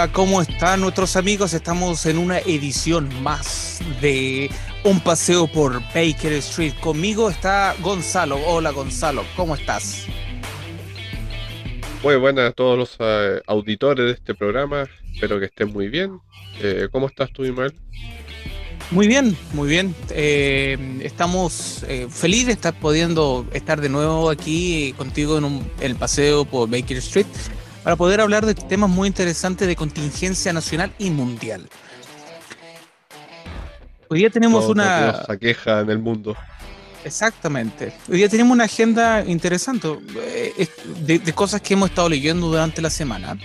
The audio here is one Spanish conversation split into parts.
Hola, ¿cómo están nuestros amigos? Estamos en una edición más de Un paseo por Baker Street. Conmigo está Gonzalo. Hola Gonzalo, ¿cómo estás? Muy buenas a todos los eh, auditores de este programa. Espero que estén muy bien. Eh, ¿Cómo estás tú, Ismael? Muy bien, muy bien. Eh, estamos felices de estar pudiendo estar de nuevo aquí contigo en el paseo por Baker Street para poder hablar de temas muy interesantes de contingencia nacional y mundial. Hoy día tenemos una... queja en el mundo. Exactamente. Hoy día tenemos una agenda interesante eh, de, cosas que hemos estado leyendo durante la semana.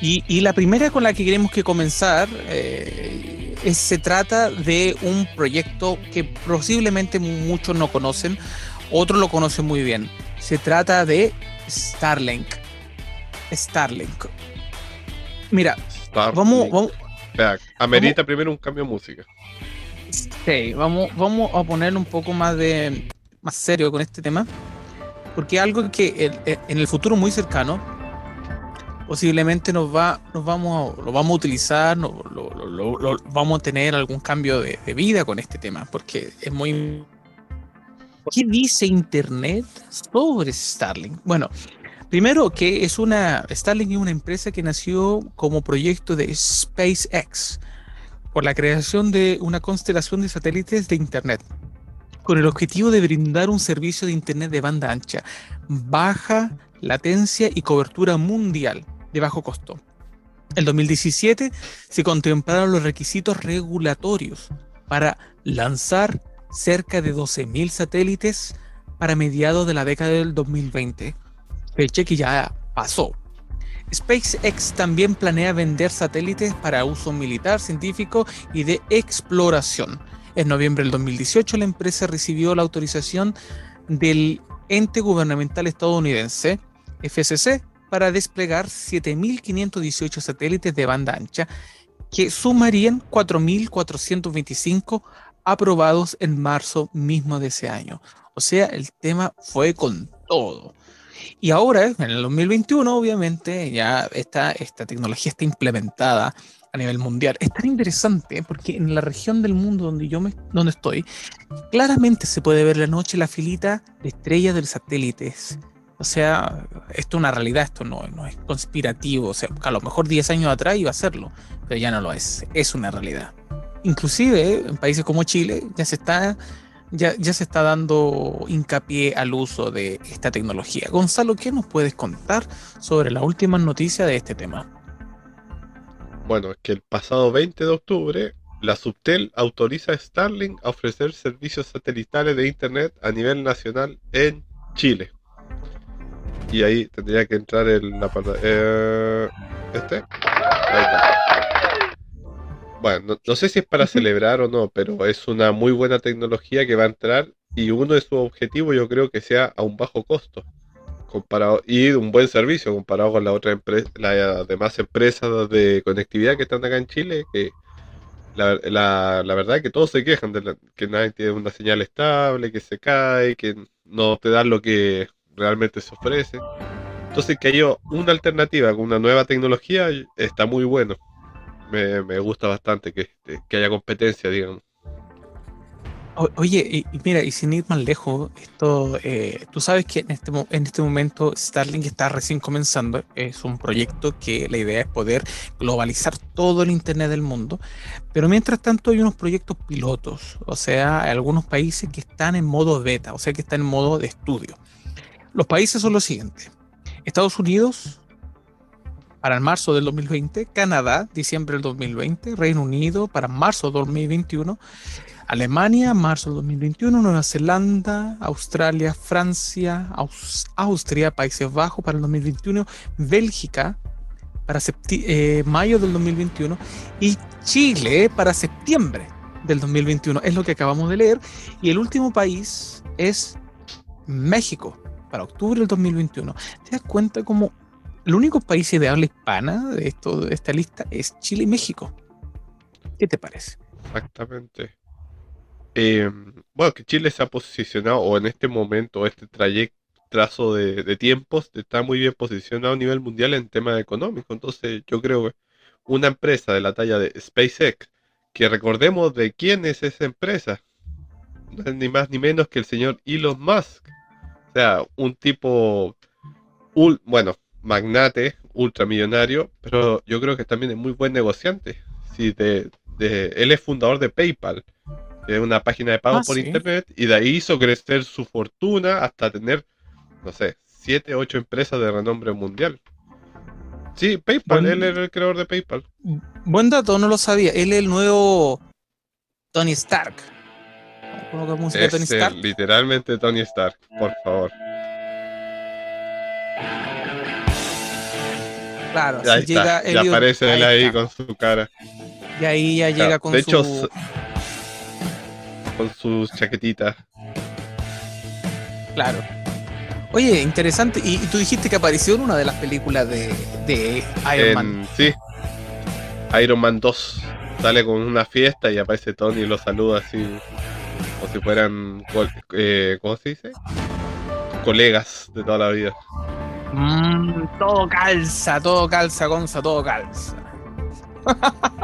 Y, la primera con la que queremos que comenzar eh, se trata de un proyecto que posiblemente muchos no conocen, otros lo conocen muy bien. Se trata de Starlink. Starlink. Mira, vamos, vamos. amerita primero un cambio de música. Sí, vamos, vamos a ponerlo un poco más de más serio con este tema. Porque algo que en el futuro muy cercano posiblemente nos va, nos vamos, lo vamos a utilizar, lo, vamos a tener algún cambio de, de, vida con este tema, porque es muy... ¿Qué dice Internet sobre Starlink? Bueno, Primero, que es una. Starlink es una empresa que nació como proyecto de SpaceX por la creación de una constelación de satélites de Internet, con el objetivo de brindar un servicio de Internet de banda ancha, baja latencia y cobertura mundial de bajo costo. En 2017 se contemplaron los requisitos regulatorios para lanzar cerca de 12.000 satélites para mediados de la década del 2020 que ya pasó. SpaceX también planea vender satélites para uso militar, científico y de exploración. En noviembre del 2018 la empresa recibió la autorización del ente gubernamental estadounidense, FCC, para desplegar 7.518 satélites de banda ancha, que sumarían 4.425 aprobados en marzo mismo de ese año. O sea, el tema fue con todo. Y ahora, en el 2021, obviamente, ya esta, esta tecnología está implementada a nivel mundial. Es tan interesante porque en la región del mundo donde yo me, donde estoy, claramente se puede ver la noche la filita de estrellas de los satélites. O sea, esto es una realidad, esto no, no es conspirativo. O sea, a lo mejor 10 años atrás iba a serlo, pero ya no lo es. Es una realidad. Inclusive en países como Chile ya se está ya, se está dando hincapié al uso de esta tecnología. Gonzalo, ¿qué nos puedes contar sobre las últimas noticias de este tema? Bueno, es que el pasado 20 de octubre, la Subtel autoriza a Starlink a ofrecer servicios satelitales de Internet a nivel nacional en Chile. Y ahí tendría que entrar el la eh, este. Ahí está. Bueno, no, sé si es para celebrar o no, pero es una muy buena tecnología que va a entrar y uno de sus objetivos yo creo que sea a un bajo costo comparado y un buen servicio comparado con la otra empresa, las demás empresas de conectividad que están acá en Chile, que la, la, verdad es que todos se quejan de que nadie tiene una señal estable, que se cae, que no te dan lo que realmente se ofrece. Entonces que haya una alternativa con una nueva tecnología está muy bueno me, gusta bastante que, que, haya competencia, digamos. oye, y, mira, y sin ir más lejos, esto, eh, tú sabes que en este, en este momento Starlink está recién comenzando, es un proyecto que la idea es poder globalizar todo el Internet del mundo, pero mientras tanto hay unos proyectos pilotos, o sea, hay algunos países que están en modo beta, o sea, que están en modo de estudio. Los países son los siguientes. Estados Unidos, para el marzo del 2020, Canadá, diciembre del 2020, Reino Unido para marzo del 2021, Alemania, marzo del 2021, Nueva Zelanda, Australia, Francia, Austria, Países Bajos para el 2021, Bélgica para eh, mayo del 2021 y Chile para septiembre del 2021. Es lo que acabamos de leer. Y el último país es México para octubre del 2021. ¿Te das cuenta cómo el único país de habla hispana de, esto, de esta lista es Chile y México. ¿Qué te parece? Exactamente. Em, bueno, que Chile se ha posicionado, o en este momento, este trayecto, trazo de, tiempos está muy bien posicionado a nivel mundial en tema económico. Entonces yo creo que una empresa de la talla de SpaceX, que recordemos de quién es esa empresa, ni más ni menos que el señor Elon Musk. O sea, un tipo, bueno, magnate, ultramillonario, pero yo creo que también es muy buen negociante. Sí, de, él es fundador de PayPal, que es una página de pago ah, por internet, y de ahí hizo crecer su fortuna hasta tener, no sé, siete, ocho empresas de renombre mundial. Sí, PayPal, él era el creador de PayPal. Buen dato, no lo sabía. Él es el nuevo Tony Stark. música Tony Stark? Literalmente Tony Stark, por favor. Claro, ya, llega ya aparece él ahí, con su cara. Y ahí ya llega con de hecho, con sus chaquetitas. Claro. Oye, interesante. Y, tú dijiste que apareció en una de las películas de, Iron Man. Sí. Iron Man 2. Sale con una fiesta y aparece Tony y lo saluda así. Como si fueran. Eh, ¿Cómo se dice? Colegas de toda la vida. Mm, todo calza, todo calza, Gonza, todo calza.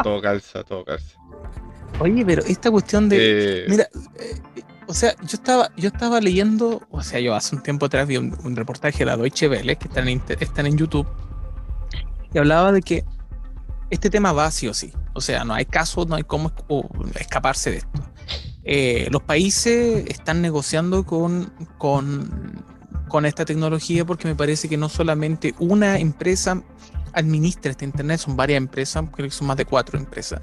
todo calza, todo calza. Oye, pero esta cuestión de. Eh, mira, eh, o sea, yo estaba, yo estaba leyendo, o sea, yo hace un tiempo atrás vi un, reportaje de la Deutsche Welle, que están en, están en YouTube, y hablaba de que este tema va sí o sí. O sea, no hay caso, no hay cómo escaparse de esto. Eh, los países están negociando con, con con esta tecnología porque me parece que no solamente una empresa administra este Internet, son varias empresas, creo que son más de cuatro empresas.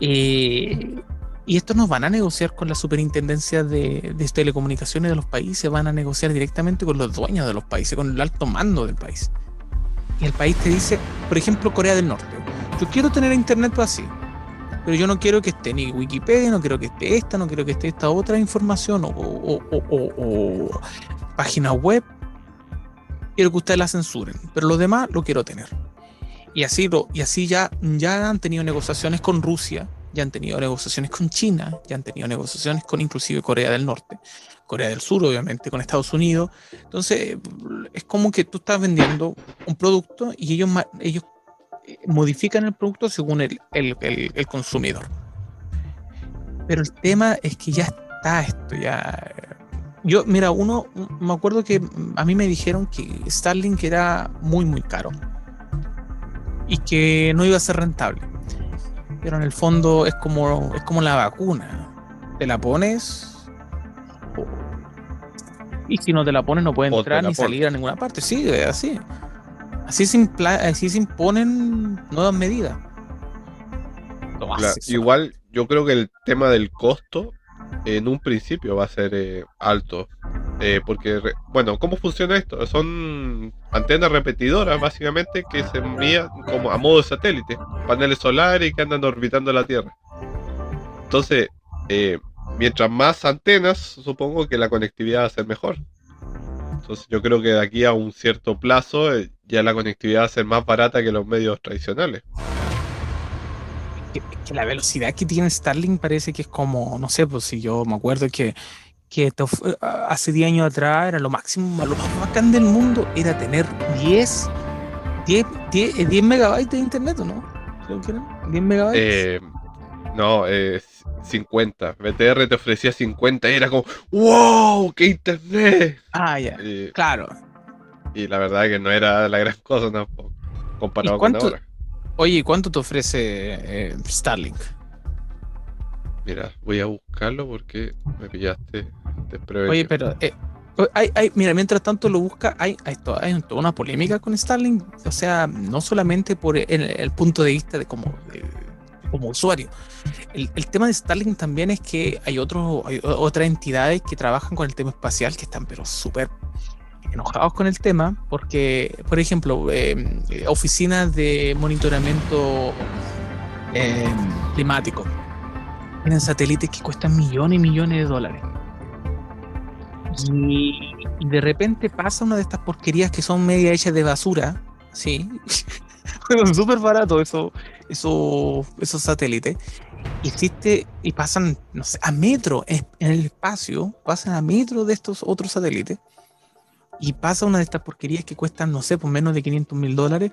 Eh, y estos nos van a negociar con la superintendencia de, telecomunicaciones de los países, van a negociar directamente con los dueños de los países, con el alto mando del país. Y el país te dice, por ejemplo, Corea del Norte, yo quiero tener internet así, pero yo no quiero que esté ni Wikipedia, no quiero que esté esta, no quiero que esté esta otra información o, página web, quiero que ustedes la censuren, pero lo demás lo quiero tener. Y así, lo, y así ya, ya han tenido negociaciones con Rusia, ya han tenido negociaciones con China, ya han tenido negociaciones con inclusive Corea del Norte, Corea del Sur obviamente, con Estados Unidos. Entonces es como que tú estás vendiendo un producto y ellos, ellos eh, modifican el producto según el, el, el consumidor. Pero el tema es que ya está esto, ya yo, mira, uno, me acuerdo que a mí me dijeron que Starlink era muy, muy caro y que no iba a ser rentable. Pero en el fondo es como, es como la vacuna. Te la pones y si no te la pones no puedes entrar ni salir a ninguna parte. Sí, así. Así se, así se imponen nuevas medidas. igual yo creo que el tema del costo en un principio va a ser eh, alto. Eh, porque, bueno, ¿cómo funciona esto? Son antenas repetidoras, básicamente, que se envían como a modo de satélite, paneles solares que andan orbitando la Tierra. Entonces, eh, mientras más antenas, supongo que la conectividad va a ser mejor. Entonces, yo creo que de aquí a un cierto plazo, ya la conectividad va a ser más barata que los medios tradicionales que, la velocidad que tiene Starlink parece que es como, no sé, pues si yo me acuerdo que, que hace 10 años atrás era lo máximo, lo más bacán del mundo era tener 10, 10, 10, megabytes de internet, ¿no? Creo que eran 10 megabytes. Eh, no, eh, 50. BTR te ofrecía 50 y era como, ¡wow! ¡Qué internet! Ah, ya, claro. Y la verdad es que no era la gran cosa tampoco, comparado con ahora. Oye, ¿cuánto te ofrece eh, Starlink? Mira, voy a buscarlo porque me pillaste Oye, pero eh, hay, mira, mientras tanto lo busca, hay, hay, toda, una polémica con Starlink, o sea, no solamente por el, punto de vista de como, como usuario. El, tema de Starlink también es que hay, hay otras entidades que trabajan con el tema espacial que están pero súper enojados con el tema porque, por ejemplo, eh, oficinas de monitoramiento eh, climático tienen satélites que cuestan millones y millones de dólares. Y, de repente pasa una de estas porquerías que son media hechas de basura, ¿sí? son súper baratos eso, eso, esos satélites. Y existe, y pasan, a metro en el espacio, pasan a metro de estos otros satélites y pasa una de estas porquerías que cuestan, no sé, por menos de 500 mil dólares,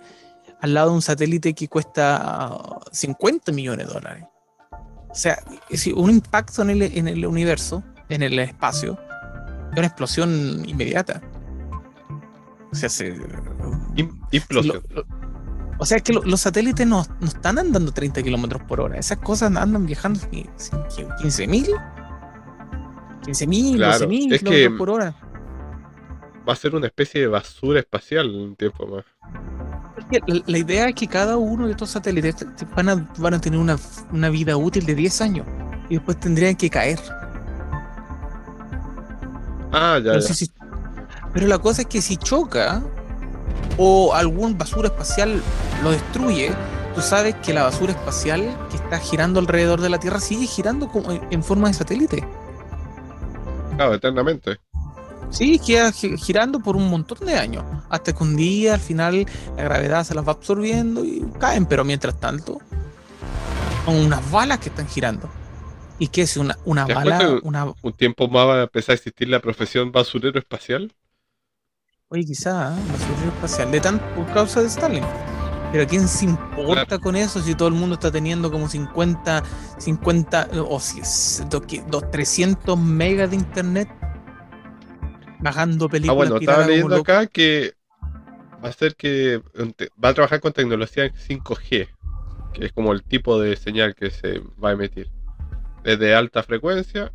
al lado de un satélite que cuesta 50 millones de dólares. O sea, es un impacto en el, en el universo, en el espacio, es una explosión inmediata. O sea, se, implosión. o sea, es que los satélites no, no, están andando 30 kilómetros por hora. Esas cosas andan viajando 15 mil. 15 mil, claro, 12 mil kilómetros por hora. Va a ser una especie de basura espacial en un tiempo más. La, idea es que cada uno de estos satélites van a, van a tener una, una vida útil de 10 años y después tendrían que caer. Ah, ya, pero, ya. pero la cosa es que si choca o algún basura espacial lo destruye, tú sabes que la basura espacial que está girando alrededor de la Tierra sigue girando como en forma de satélite. Claro, eternamente. Sí, queda girando por un montón de años. Hasta que un día al final la gravedad se las va absorbiendo y caen. Pero mientras tanto, son unas balas que están girando. ¿Y qué es una, una bala? Una... ¿Un tiempo más va a empezar a existir la profesión basurero espacial? Oye, quizá, ¿eh? basurero espacial. De tan, por causa de Stalin. Pero ¿quién se importa con eso si todo el mundo está teniendo como 50, 50 o si es 300 megas de internet? Bajando películas. Ah, bueno, estaba leyendo acá que va a ser que va a trabajar con tecnología 5G, que es como el tipo de señal que se va a emitir. Es de alta frecuencia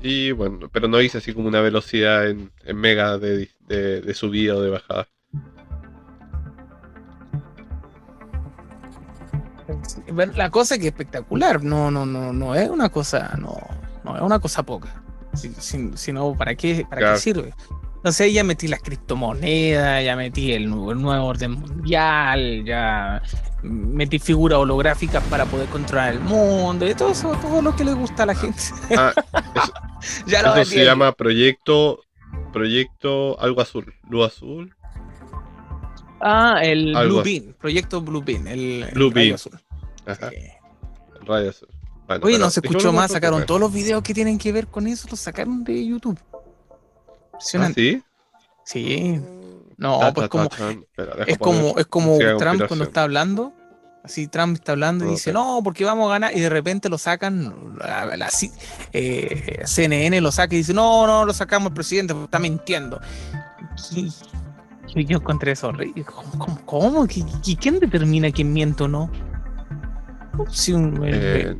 y bueno, pero no dice así como una velocidad en, en mega de, de, subida o de bajada. La cosa es que es espectacular, no, no, no, no es una cosa, no, no es una cosa poca. Si, no, ¿para qué, para qué sirve? Entonces ya metí las criptomonedas, ya metí el nuevo, nuevo orden mundial, ya metí figuras holográficas para poder controlar el mundo y todo eso, todo lo que le gusta a la gente. Ah, eso, ya se llama proyecto, proyecto algo azul, luz azul. Ah, el Blue Bean, proyecto Blue Bean, el, Blue Bean. azul. Ajá. El rayo azul. Oye, no se escuchó más, sacaron todos los videos que tienen que ver con eso, los sacaron de YouTube. ¿Ah, sí? Sí. No, pues como, es como, es como Trump cuando está hablando. Así Trump está hablando y dice, no, porque vamos a ganar. Y de repente lo sacan, la, eh, CNN lo saca y dice, no, no, lo sacamos el presidente porque está mintiendo. Yo, yo encontré eso. ¿Cómo? cómo? ¿Quién determina quién miente o no? Un, eh,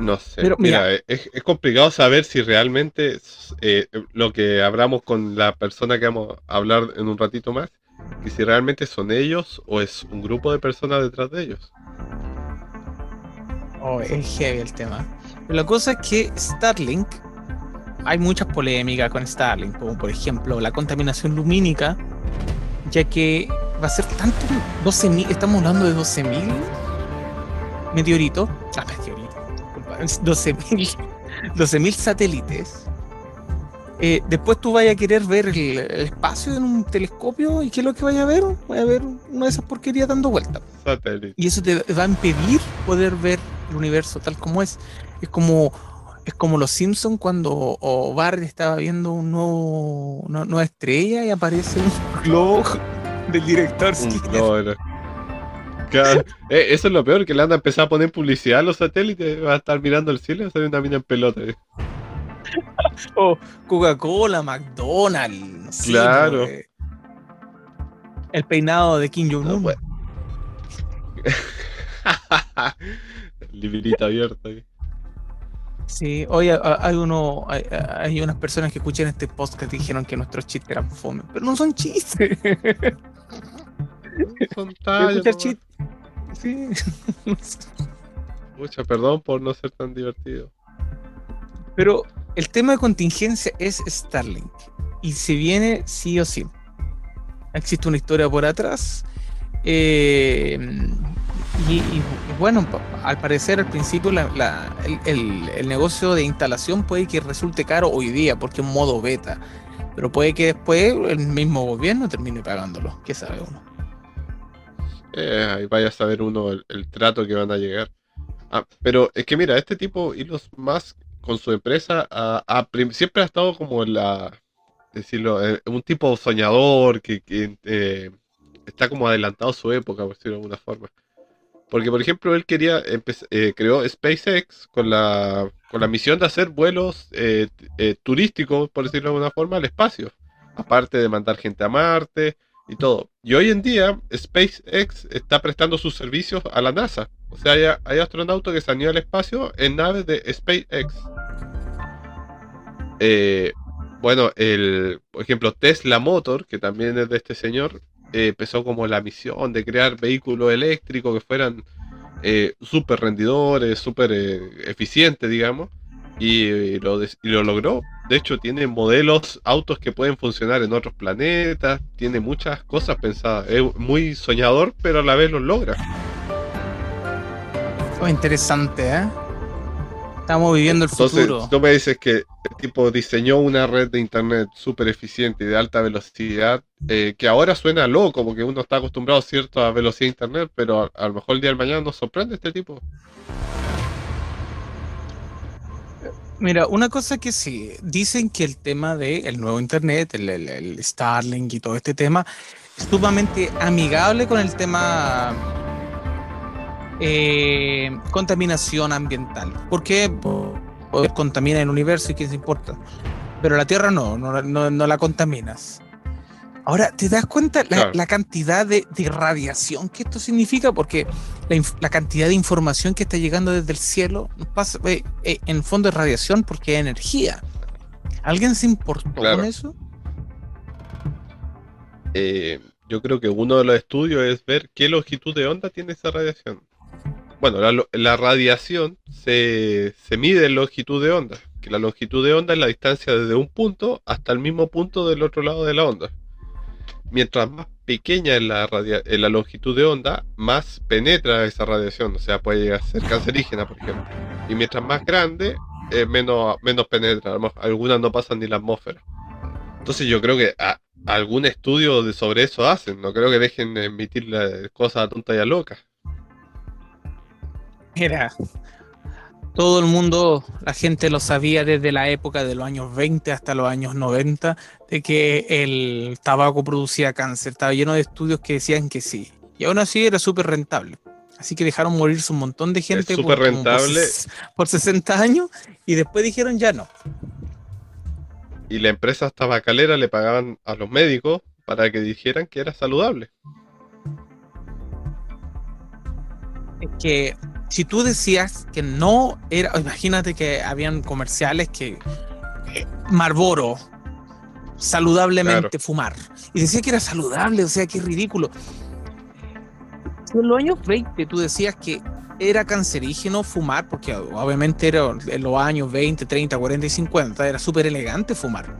no sé. mira, es, complicado saber si realmente eh, lo que hablamos con la persona que vamos a hablar en un ratito más, y si realmente son ellos o es un grupo de personas detrás de ellos. Oh, es heavy el tema. la cosa es que Starlink, hay muchas polémicas con Starlink, como por ejemplo la contaminación lumínica, ya que va a ser tanto, 12.000, estamos hablando de 12.000 meteoritos, ah, meteoritos 12.000 12 satélites. Eh, después tú vayas a querer ver el, espacio en un telescopio y ¿qué es lo que vaya a ver? Vaya a ver una de esas porquerías dando vueltas. Y eso te va a impedir poder ver el universo tal como es. Es como es como los Simpsons cuando Barry estaba viendo un nuevo, una nueva estrella y aparece un globo del director Skinner. Eh, eso es lo peor, que le anda a empezar a poner publicidad a los satélites, va a estar mirando el cielo y sale una mina en pelota. o Coca-Cola, McDonald's. claro. el peinado de Kim Jong-un. No, Librita abierta. Sí, hoy hay uno, hay, unas personas que escuchan este podcast que dijeron que nuestros chistes eran fome, pero no son chistes. Son tallas. Sí. Mucha perdón por no ser tan divertido. Pero el tema de contingencia es Starlink. Y se viene sí o sí. Existe una historia por atrás. Eh, y, bueno, al parecer al principio el, negocio de instalación puede que resulte caro hoy día porque es un modo beta. Pero puede que después el mismo gobierno termine pagándolo. ¿Qué sabe uno? Eh, ahí vaya a saber uno el, trato que van a llegar. Ah, pero es que mira, este tipo, Elon Musk, con su empresa, siempre ha estado como la, decirlo, eh, un tipo soñador que, eh, está como adelantado su época, por decirlo de alguna forma. Porque, por ejemplo, él quería, eh, creó SpaceX con la, con la misión de hacer vuelos turísticos, por decirlo de alguna forma, al espacio. Aparte de mandar gente a Marte y todo. Y hoy en día, SpaceX está prestando sus servicios a la NASA. O sea, hay, astronautas que se al espacio en naves de SpaceX. Eh, bueno, el, por ejemplo, Tesla Motor, que también es de este señor, eh, empezó como la misión de crear vehículos eléctricos que fueran eh, súper rendidores, súper eh, eficientes, digamos, y, lo lo logró. De hecho, tiene modelos, autos que pueden funcionar en otros planetas, tiene muchas cosas pensadas. Es muy soñador, pero a la vez lo logra. Oh, interesante, ¿eh? Estamos viviendo el futuro. Si tú me dices que el tipo diseñó una red de internet súper eficiente y de alta velocidad, eh, que ahora suena loco porque uno está acostumbrado a cierta velocidad de internet, pero a, lo mejor el día de mañana nos sorprende este tipo. Mira, una cosa que sí, dicen que el tema del nuevo internet, el, el Starlink y todo este tema, es sumamente amigable con el tema eh, contaminación ambiental. ¿Por qué? Porque contamina el universo y quién se importa. Pero la Tierra no, no, la contaminas. Ahora, ¿te das cuenta la, cantidad de, radiación que esto significa? Porque la, cantidad de información que está llegando desde el cielo pasa, eh, eh, en fondo es radiación porque es energía. ¿Alguien se importó con eso? yo creo que uno de los estudios es ver qué longitud de onda tiene esa radiación bueno, la, radiación se, mide en longitud de onda, que la longitud de onda es la distancia desde un punto hasta el mismo punto del otro lado de la onda. Mientras más pequeña es la, longitud de onda, más penetra esa radiación, o sea, puede llegar a ser cancerígena, por ejemplo. Y mientras más grande, menos, menos penetra, algunas no pasan ni la atmósfera. Entonces yo creo que algún estudio sobre eso hacen, no creo que dejen emitir cosas tontas y a locas. Mira, todo el mundo, la gente lo sabía desde la época de los años 20 hasta los años 90, de que el tabaco producía cáncer. Estaba lleno de estudios que decían que sí. Y aún así era súper rentable. Así que dejaron morirse un montón de gente por, rentable. Por, 60 años y después dijeron ya no. Y la empresa tabacalera le pagaban a los médicos para que dijeran que era saludable. Es que si tú decías que no era, imagínate que habían comerciales que eh, Marlboro saludablemente fumar y decía que era saludable, o sea, qué ridículo. En los años 20 tú decías que era cancerígeno fumar, porque obviamente era en los años 20, 30, 40 y 50 era súper elegante fumar.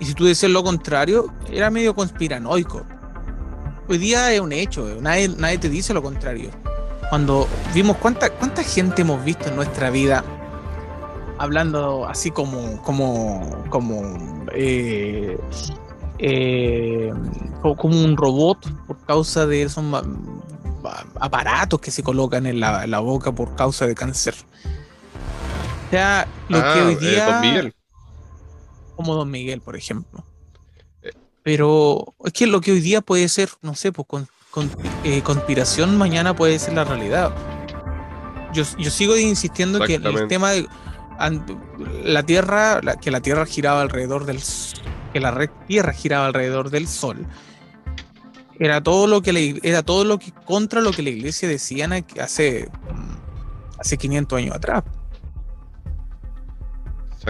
Y si tú decías lo contrario, era medio conspiranoico. Hoy día es un hecho, nadie, nadie te dice lo contrario cuando vimos cuánta, cuánta gente hemos visto en nuestra vida hablando así como, como, como, eh, eh, como un robot por causa de esos aparatos que se colocan en la, boca por causa de cáncer. O sea, lo que ah, hoy eh, día... Don Miguel. Como Don Miguel, por ejemplo. Pero es que lo que hoy día puede ser, no sé, pues con eh, conspiración mañana puede ser la realidad. Yo, yo sigo insistiendo que el tema de la Tierra, que la Tierra giraba alrededor del que la red Tierra giraba alrededor del Sol, era todo lo que era todo lo que contra lo que la Iglesia decía hace hace 500 años atrás.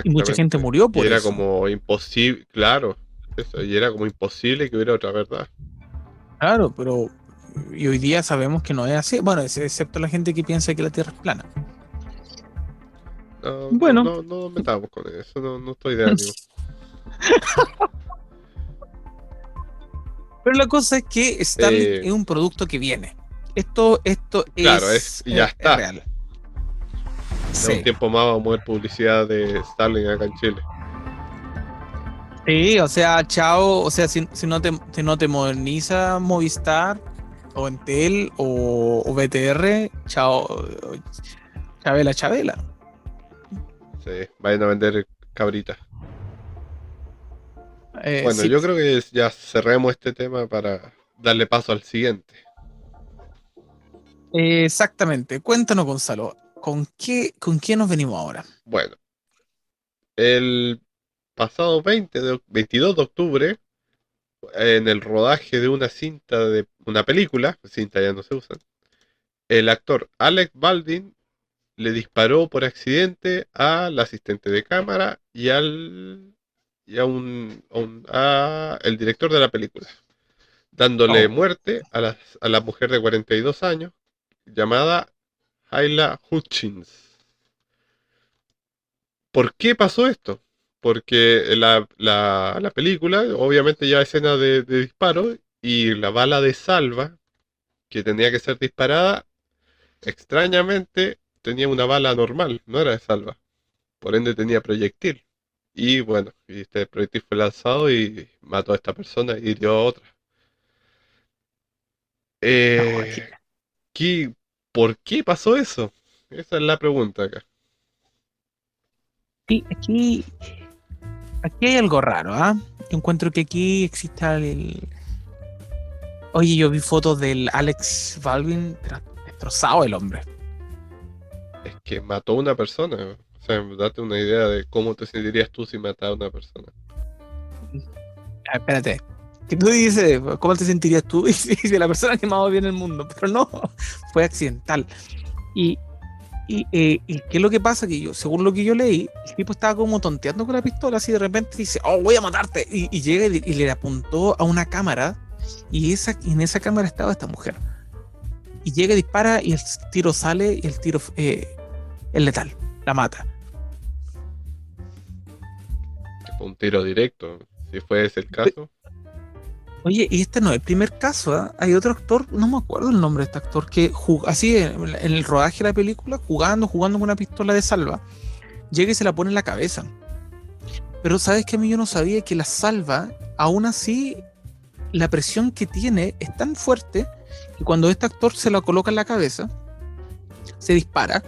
Y mucha gente murió por y era como imposible, claro, y era como imposible que hubiera otra verdad. Claro, pero y hoy día sabemos que no es así. Bueno, excepto la gente que piensa que la Tierra es plana. No, bueno. No, no, metamos con eso, no, estoy de ánimo. Pero la cosa es que Starlink eh, es un producto que viene. Esto, esto claro, es, ya está. real. un tiempo más vamos a mover publicidad de Starlink acá en Chile. Sí, o sea, chao, o sea, si, no, te, si no te moderniza Movistar o Entel o, o BTR, chao, Chabela, Chabela. Sí, vayan a vender cabritas. Eh, Bueno, sí. yo creo que ya cerremos este tema para darle paso al siguiente. Eh, exactamente. Cuéntanos, Gonzalo, ¿con qué, ¿con qué nos venimos ahora? Bueno, el pasado 20 de, 22 de octubre, en el rodaje de una cinta de una película, cinta ya no se usan, el actor Alec Baldwin le disparó por accidente al asistente de cámara y al y a un, a un- a el director de la película, dándole Oh. muerte a la, a la mujer de 42 años llamada Hayla Hutchins. ¿Por qué pasó esto? Porque la, la- la película, obviamente ya escena de, de disparo y la bala de salva que tenía que ser disparada, extrañamente tenía una bala normal, no era de salva. Por ende tenía proyectil. Y bueno, este proyectil fue lanzado y mató a esta persona y hirió a otra. Eh, ¿qué- ¿por qué pasó eso? Esa es la pregunta acá. Aquí, aquí, aquí hay algo raro, ¿ah? Yo encuentro que aquí existe el... Oye, yo vi fotos del Alex Baldwin, destrozado el hombre. Es que mató a una persona. O sea, date una idea de cómo te sentirías tú si matara a una persona. Ah, espérate. Que tú dices, ¿cómo te sentirías tú si si la persona que más odia en el mundo? Pero no, fue accidental. Y, y, eh, y ¿qué es lo que pasa? Que yo, según lo que yo leí, el tipo estaba como tonteando con la pistola, así de repente dice, oh, voy a matarte. Y, y llega y, y le apuntó a una cámara, y, esa, en esa cámara estaba esta mujer. Y llega y dispara, y el tiro sale, y el tiro eh, es letal, la mata. Un tiro directo. Si fue ese el caso. Oye, y este no es el primer caso, ¿ah? Hay otro actor, no me acuerdo el nombre de este actor, que así en, en el rodaje de la película, jugando, jugando con una pistola de salva, llega y se la pone en la cabeza. Pero sabes que a mí yo no sabía que la salva, aún así, la presión que tiene es tan fuerte que cuando este actor se la coloca en la cabeza, se dispara.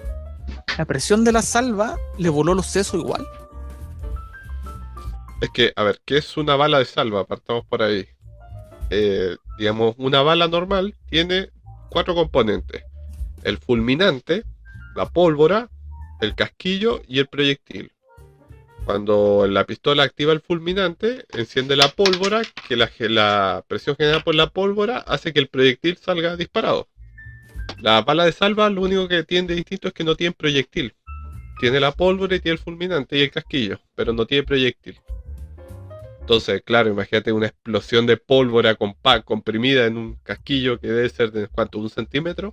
La presión de la salva le voló los sesos igual. Es que, a ver, ¿qué es una bala de salva? Partamos por ahí. Eh, digamos, una bala normal tiene cuatro componentes. El fulminante, la pólvora, el casquillo y el proyectil. Cuando la pistola activa el fulminante, enciende la pólvora, que la, la presión generada por la pólvora hace que el proyectil salga disparado. La bala de salva lo único que tiene de distinto es que no tiene proyectil. Tiene la pólvora y tiene el fulminante y el casquillo, pero no tiene proyectil. Entonces, claro, imagínate una explosión de pólvora comprimida en un casquillo que debe ser de cuánto, un centímetro.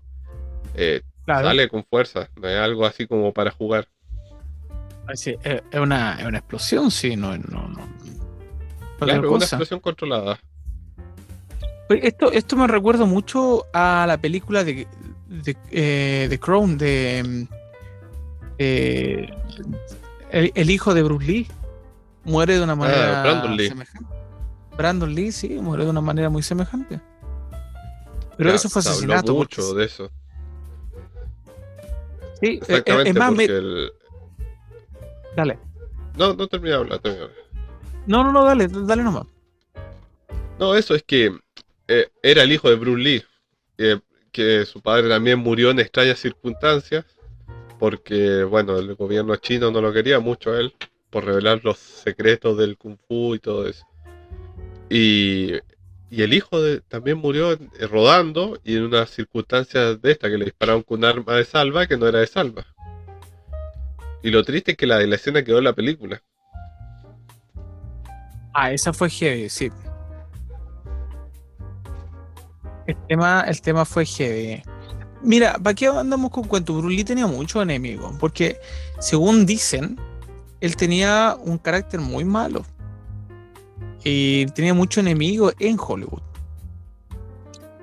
Eh, Sale con fuerza, no es algo así como para jugar. Sí, es es una, es una explosión, sí, no, no, no. Claro, una cosa. explosión controlada. Esto, esto me recuerda mucho a la película de, de, eh, de Crown, de mm, eh, el, el hijo de Bruce Lee. Muere de una manera Ah, Brandon Lee. semejante. Brandon Lee, sí, muere de una manera muy semejante. Pero Ya, eso fue asesinato. porque- mucho de eso. sí, eh, eh, Exactamente, es más, me- el... dale. No, no termina de hablar, de hablar. No, no, no, dale, dale nomás. No, eso es que eh, era el hijo de Bruce Lee, eh, que su padre también murió en extrañas circunstancias, porque, bueno, el gobierno chino no lo quería mucho a él, por revelar los secretos del kung fu y todo eso. Y, y el hijo de, también murió eh, rodando y en unas circunstancias de esta, que le dispararon con un arma de salva que no era de salva. Y lo triste es que la, la escena quedó en la película. Ah, esa fue heavy, sí. El tema, el tema fue heavy. Mira, ¿para qué andamos con cuento? Bruce Lee tenía muchos enemigos, porque según dicen, él tenía un carácter muy malo. Y tenía muchos enemigos en Hollywood.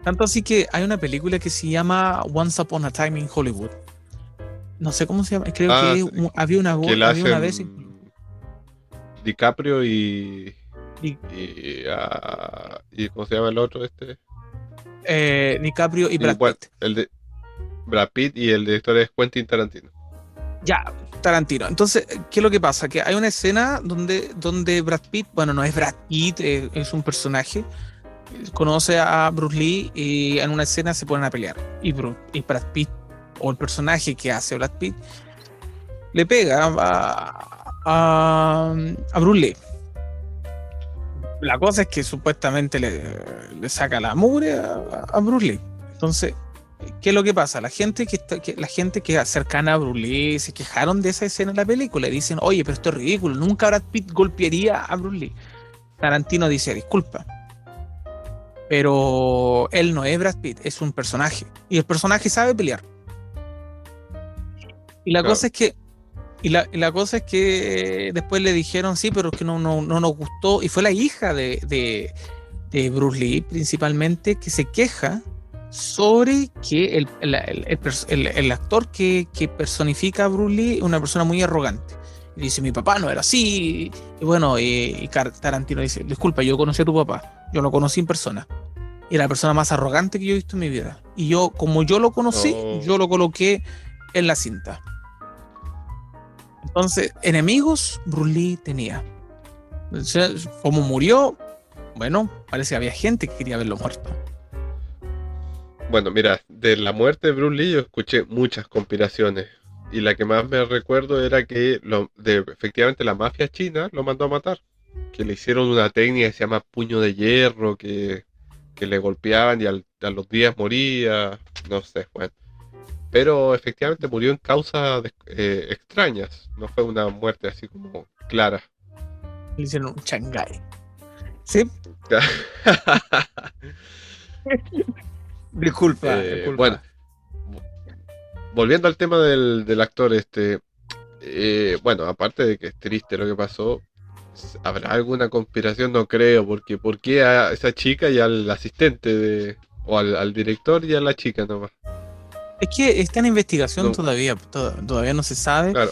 Tanto así que hay una película que se llama Once Upon a Time in Hollywood. No sé cómo se llama, creo Ah, que sí. un- había una, que había una vez. DiCaprio y ah, y ¿cómo se llama el otro este eh, DiCaprio y Brad Pitt. el de Brad Pitt y el director es Quentin Tarantino Ya, Tarantino. Entonces, ¿qué es lo que pasa? Que hay una escena donde, donde Brad Pitt, bueno, no es Brad Pitt, es un personaje, conoce a Bruce Lee y en una escena se ponen a pelear. Y, y Brad Pitt, o el personaje que hace Brad Pitt, le pega a, a, Bruce Lee. La cosa es que supuestamente le, saca la mugre a, a Bruce Lee. Entonces, ¿Qué es lo que pasa? La gente que, está, que la gente que cercana a Bruce Lee se quejaron de esa escena en la película y dicen, oye, pero esto es ridículo, nunca Brad Pitt golpearía a Bruce Lee. Tarantino dice, disculpa, pero él no es Brad Pitt, es un personaje y el personaje sabe pelear. Y la cosa es que y la, la, cosa es que después le dijeron, sí, pero es que no, no, no nos gustó. Y fue la hija de, de, de Bruce Lee, principalmente, que se queja sobre que el, el, el, actor que, que, personifica a Bruce Lee es una persona muy arrogante. Y dice, mi papá no era así. Y bueno, y, Tarantino dice, disculpa, yo conocí a tu papá, yo lo conocí en persona. Era la persona más arrogante que yo he visto en mi vida. Y yo, como yo lo conocí, oh. yo lo coloqué en la cinta. Entonces, enemigos, Bruce Lee tenía. como murió, bueno, parece que había gente que quería verlo muerto. Bueno, mira, de la muerte de Bruce Lee yo escuché muchas conspiraciones. Y la que más me recuerdo era que lo, de, efectivamente la mafia china lo mandó a matar. Que le hicieron una técnica que se llama puño de hierro, que, le golpeaban y a los días moría. No sé, bueno. Pero efectivamente murió en causas eh, extrañas. No fue una muerte así como clara. Le hicieron un Shanghai. ¿Sí? Disculpa, eh, Bueno, volviendo al tema del, actor, este, eh, bueno, aparte de que es triste lo que pasó, ¿habrá alguna conspiración? No creo, porque ¿por qué a esa chica y al asistente de, o al, director y a la chica nomás? Es que está en investigación todavía, todavía no se sabe. Claro.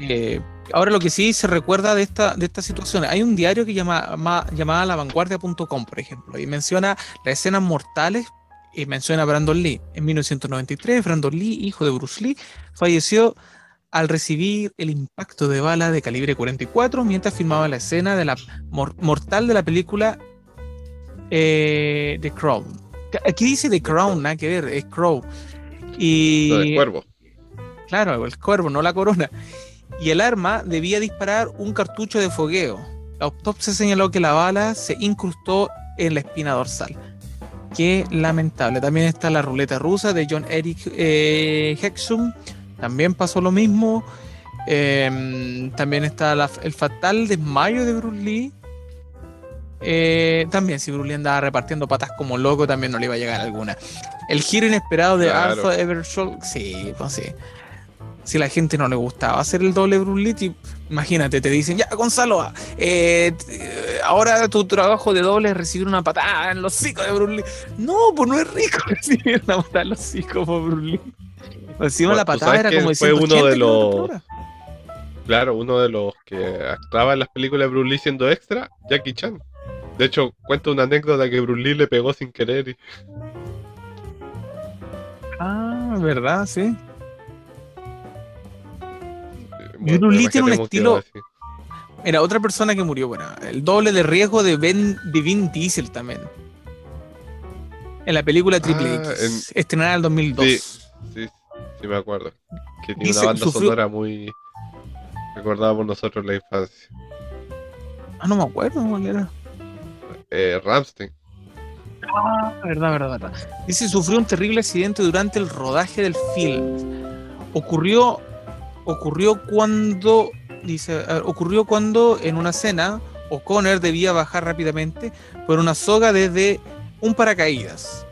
Eh, ahora lo que sí se recuerda de esta, de esta situación, hay un diario que llama, llamada lavanguardia.com, por ejemplo, y menciona las escenas mortales y menciona a Brandon Lee. En 1993, Brandon Lee, hijo de Bruce Lee, falleció al recibir el impacto de bala de calibre 44 mientras filmaba la escena de la mortal de la película eh, The Crown. Aquí dice The Crown, nada que ver, es Crow. Y, el cuervo. Claro, el cuervo, no la corona. Y el arma debía disparar un cartucho de fogueo. La autopsia señaló que la bala se incrustó en la espina dorsal. Qué lamentable. También está la ruleta rusa de John Eric eh, Hexum. También pasó lo mismo. Em, también está el fatal desmayo de Bruce Lee. Eh, también, si Bruce Lee andaba repartiendo patas como loco, también no le iba a llegar alguna. El giro inesperado de Arthur Eversholt. Sí, pues sí si la gente no le gustaba hacer el doble Bruce imagínate, te dicen, ya Gonzalo, eh, ahora tu trabajo de doble es recibir una patada en los hocicos de Bruce No, pues no es rico recibir una patada en los hocicos por Bruce Encima la patada era como fue uno de los Claro, uno de los que actuaba en las películas de Bruce siendo extra, Jackie Chan. De hecho, cuento una anécdota que Bruce le pegó sin querer. Ah, ¿verdad? Sí. Bruce Lee tiene un estilo. Era otra persona que murió, bueno, el doble de riesgo de, ben, de Vin Diesel también. En la película Triple ah, X, estrenada en el 2002. Sí, sí, sí, me acuerdo. Que tiene una banda sonora muy recordada por nosotros en la infancia. Ah, no me acuerdo cuál era. Eh, Ramstein. Ah, verdad, verdad, verdad. Dice, sufrió un terrible accidente durante el rodaje del film. Ocurrió ocurrió cuando, dice, ocurrió cuando en una cena O'Connor debía bajar rápidamente por una soga desde un paracaídas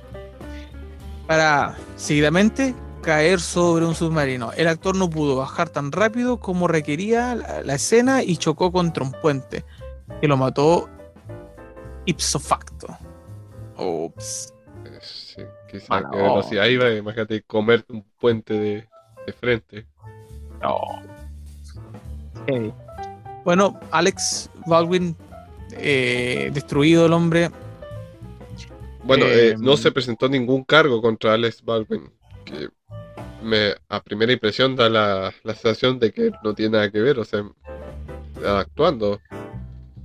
para seguidamente caer sobre un submarino. El actor no pudo bajar tan rápido como requería la, escena y chocó contra un puente que lo mató ipso facto. Ups. Sí, quizás velocidad iba, imagínate comer un puente de, de frente. No. Bueno, Alex Baldwin, eh, destruido el hombre. Bueno, eh, no se presentó ningún cargo contra Alex Baldwin. Que me, a primera impresión da la, la sensación de que no tiene nada que ver, o sea, actuando.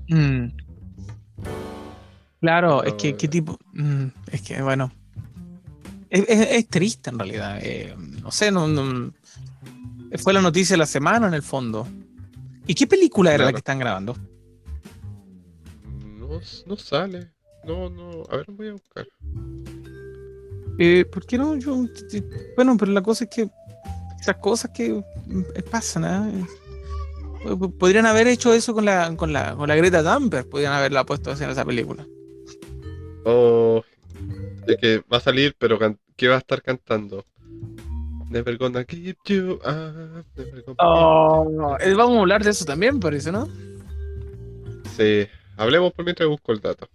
Mm. Claro, es que qué eh. tipo. mm, es que bueno. Es, es- es triste en realidad. eh, no sé, no, no- fue la noticia de la semana en el fondo. ¿Y qué película era la que están grabando? No, no sale. No, no. A ver, voy a buscar. Eh, ¿Por qué no? Yo, bueno, pero la cosa es que esas cosas que mm, eh, pasan, ¿ah? Eh, po- Podrían haber hecho eso con la, con la, con la Greta Thunberg, podrían haberla puesto en esa película. Oh, es que va a salir, pero ¿qué va a estar cantando? Never gonna keep you up, never gonna Oh, eh, vamos a hablar de eso también, parece, ¿no? Sí, hablemos por mientras busco el dato.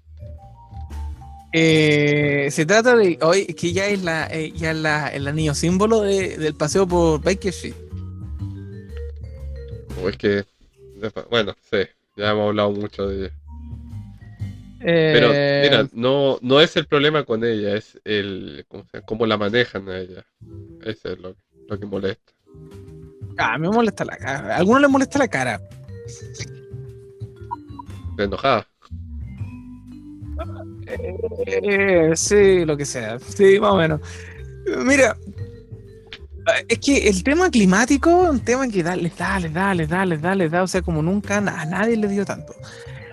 Eh, se trata de hoy que ya es la eh, ya la, el anillo símbolo de- del paseo por Baker Street. O es que, bueno, sí, ya hemos hablado mucho de ella. Eh, Pero, mira, no, no es el problema con ella, es el cómo, la manejan a ella. Eso es lo, lo que molesta. ah, me molesta la cara. A algunos les molesta la cara. De enojada. Eh, sí, lo que sea. Sí, más o menos. Mira, es que el tema climático es un tema que da, les da, les da, les da, les da, les da. O sea, como nunca a nadie le dio tanto.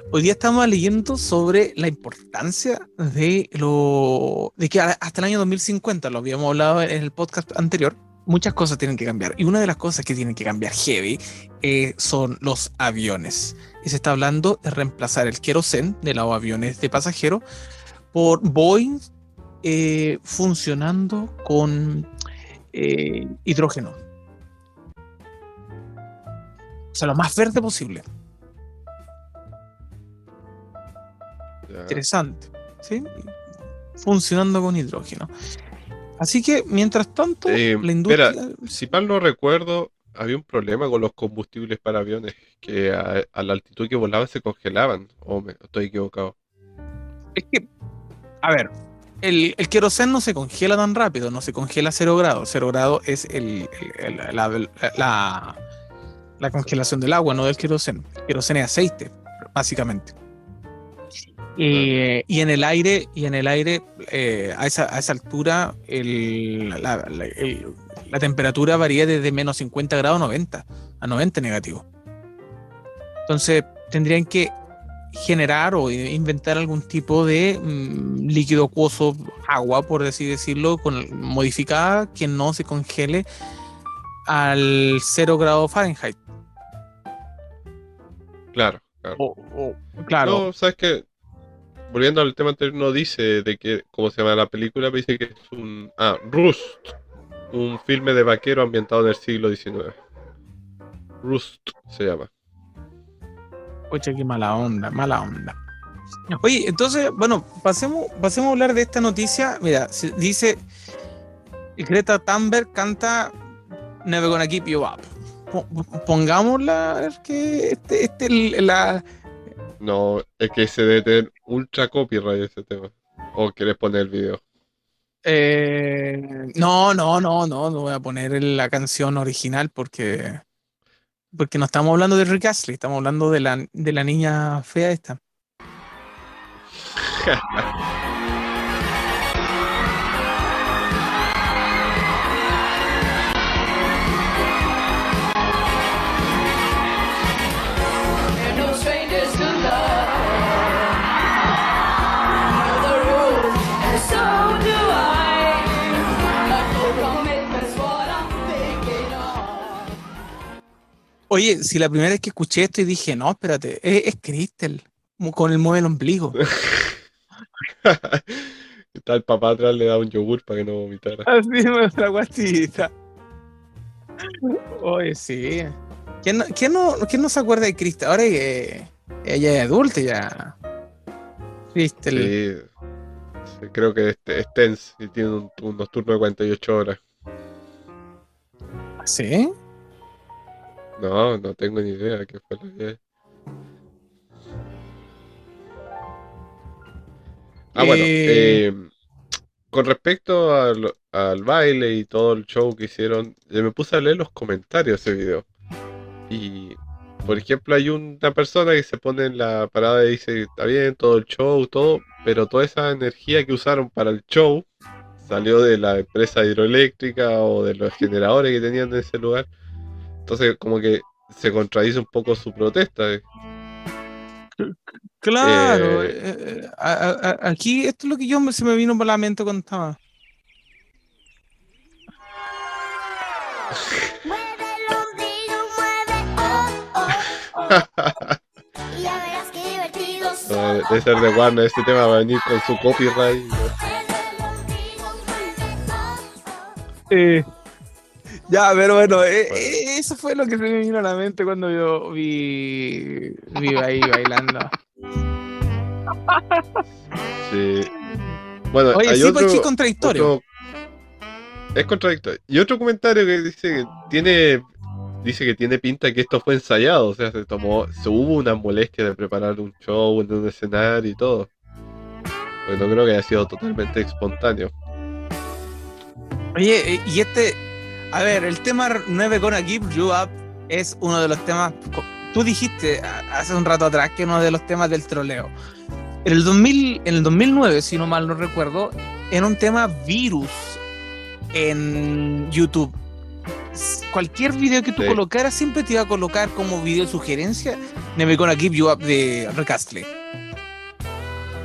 Hoy día estamos leyendo sobre la importancia de lo de que hasta el año 2050, lo habíamos hablado en el podcast anterior, muchas cosas tienen que cambiar. Y una de las cosas que tienen que cambiar heavy eh, son los aviones. Y se está hablando de reemplazar el querosén de los aviones de pasajeros por Boeing eh, funcionando con eh, hidrógeno. O sea, lo más verde posible. Interesante. ¿sí? Funcionando con hidrógeno. Así que, mientras tanto, Eh, la industria. Si mal no recuerdo, había un problema con los combustibles para aviones, que a, a la altitud que volaban se congelaban. O me estoy equivocado. Es que, a ver, el, el queroseno no se congela tan rápido, no se congela a cero grados. Cero grados es el, el- el- la, la- la congelación del agua, no del queroseno. El queroseno es aceite, básicamente. Y, y en el aire, y en el aire eh, a, esa, a esa altura, el- la, la- el- la temperatura varía desde menos 50 grados a 90, a 90 negativo. Entonces, tendrían que generar o inventar algún tipo de mm, líquido acuoso, agua, por así decirlo, con, modificada que no se congele al 0 grado Fahrenheit. Claro, claro. O- o- claro, No, sabes que volviendo al tema anterior, no dice de que, cómo se llama la película, pero dice que es un. Ah, Rust, un filme de vaquero ambientado en el siglo XIX. Rust se llama. Oye, qué mala onda, mala onda. Oye, entonces, bueno, pasemos, pasemos a hablar de esta noticia. Mira, se- dice Greta Thunberg canta Never Gonna Keep You Up. Po- Pongámosla, a ver que este, este la, No, es que se debe tener ultra copyright ese tema. O quieres poner el video. Eh, no, no, no, no, no voy a poner la canción original porque, porque no estamos hablando de Rick Astley, estamos hablando de la, de la niña fea esta. Oye, si la primera vez que escuché esto y dije, no, espérate, es, es Crystal, con el mueve el ombligo. Está el papá atrás, le da un yogur para que no vomitara. Así me la guastita. Oye, sí. ¿Quién no, quién no, quién no se acuerda de Crystal? Ahora que ella es adulta ya. Crystal. Sí, sí, creo que este es tense y tiene un- unos turnos de 48 horas. ¿Sí? No, no tengo ni idea qué fue lo que. Ah, bueno, Eh, eh, con respecto a, lo- al baile y todo el show que hicieron, yo me puse a leer los comentarios de ese video. Y, por ejemplo, hay una persona que se pone en la parada y dice, está bien, todo el show, todo, pero toda esa energía que usaron para el show salió de la empresa hidroeléctrica o de los generadores que tenían en ese lugar. Entonces, como que se contradice un poco su protesta. eh. Claro, Eh, eh, a- a- a- aquí esto es lo que yo se me vino por la mente cuando estaba. Mueve el ombligo, mueve, oh, oh, oh. Y ya verás qué divertido Eh, son. Debe ser de Warner, este tema va a venir con su copyright. Eh, ya, pero bueno, eh, Bueno. Eso fue lo que se me vino a la mente cuando yo vi, vi ahí bailando. Sí. Bueno, Oye, hay sí, otro, pues que es contradictorio. otro- Es contradictorio. Y otro comentario que dice que tiene dice que tiene pinta que esto fue ensayado, o sea, se tomó, se hubo una molestia de preparar un show en un escenario y todo. Porque no creo que haya sido totalmente espontáneo. Oye, eh, y este, a ver, el tema 9 Gonna Give You Up es uno de los temas, tú dijiste hace un rato atrás que uno de los temas del troleo. En el, 2000, en el 2009, si no mal no recuerdo, era un tema virus en YouTube. Cualquier video que tú Sí. colocaras siempre te iba a colocar como video sugerencia Never Gonna Give You Up de Rick Astley.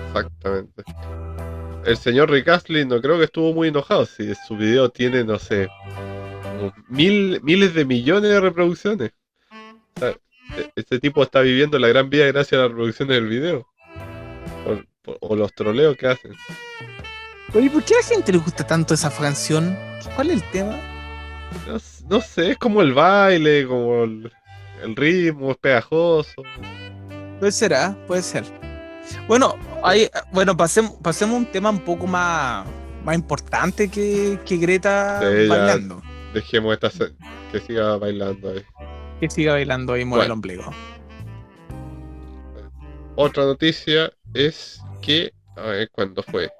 Exactamente. El señor Rick Astley no creo que estuvo muy enojado si su video tiene, no sé, mil, miles de millones de reproducciones. O sea, e- este tipo está viviendo la gran vida gracias a las reproducciones del video. O los troleos que hacen. Oye, ¿por qué a la gente le gusta tanto esa canción? ¿Cuál es el tema? No, sé, es como el baile, como el, el ritmo, es pegajoso. Puede ser, ¿ah? Puede ser. Bueno, ahí, bueno, pasemos, pasemos a un tema un poco más, más importante que, que Greta Sí, ya. Dejemos esta que siga bailando ahí. Que siga bailando y mueve el ombligo. Otra noticia es que, a ver, ¿cuándo fue?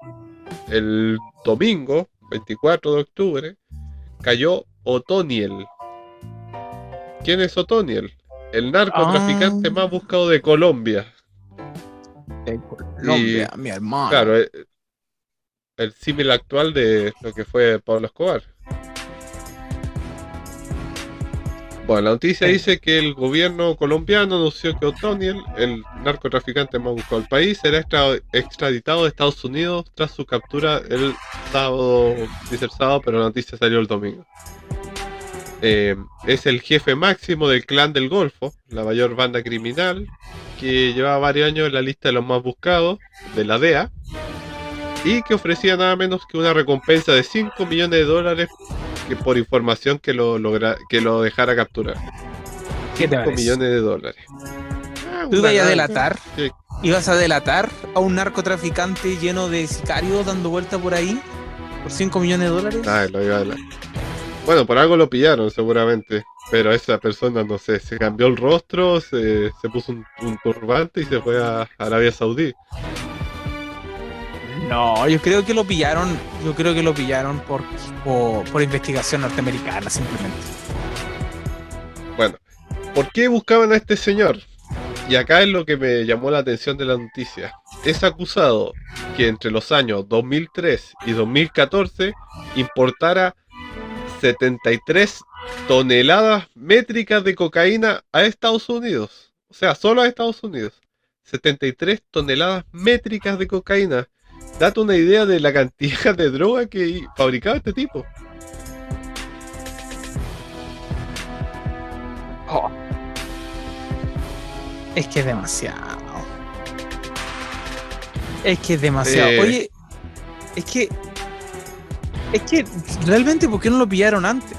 El domingo, 24 de octubre, cayó Otoniel. ¿Quién es Otoniel? El narcotraficante Ah. más buscado de Colombia. De Colombia, mi hermano. Claro, el, el símil actual de lo que fue Pablo Escobar. Bueno, la noticia dice que el gobierno colombiano anunció que Otoniel, el narcotraficante más buscado del país, será extra- extraditado de Estados Unidos tras su captura el sábado, dice el sábado, pero la noticia salió el domingo. Eh, es el jefe máximo del clan del Golfo, la mayor banda criminal, que lleva varios años en la lista de los más buscados de la DEA y que ofrecía nada menos que una recompensa de 5 millones de dólares que por información que lo logra, que lo dejara capturar. ¿Qué te 5 parece? millones de dólares. Ah, ¿Tú una ibas a ganga delatar? ¿Ibas a delatar a un narcotraficante lleno de sicarios dando vuelta por ahí? ¿Por 5 millones de dólares? Ah, lo iba a delar. Bueno, por algo lo pillaron seguramente. Pero esa persona, no sé, se cambió el rostro, se, se puso un, un turbante y se fue a Arabia Saudí. No, yo creo que lo pillaron, yo creo que lo pillaron por, por, por investigación norteamericana simplemente. Bueno, ¿por qué buscaban a este señor? Y acá es lo que me llamó la atención de la noticia. Es acusado que entre los años 2003 y 2014 importara 73 toneladas métricas de cocaína a Estados Unidos. O sea, solo a Estados Unidos. 73 toneladas métricas de cocaína. Date una idea de la cantidad de droga que fabricaba este tipo. Es que es demasiado. Es que es demasiado. Oye, es que. Es que realmente, ¿por qué no lo pillaron antes?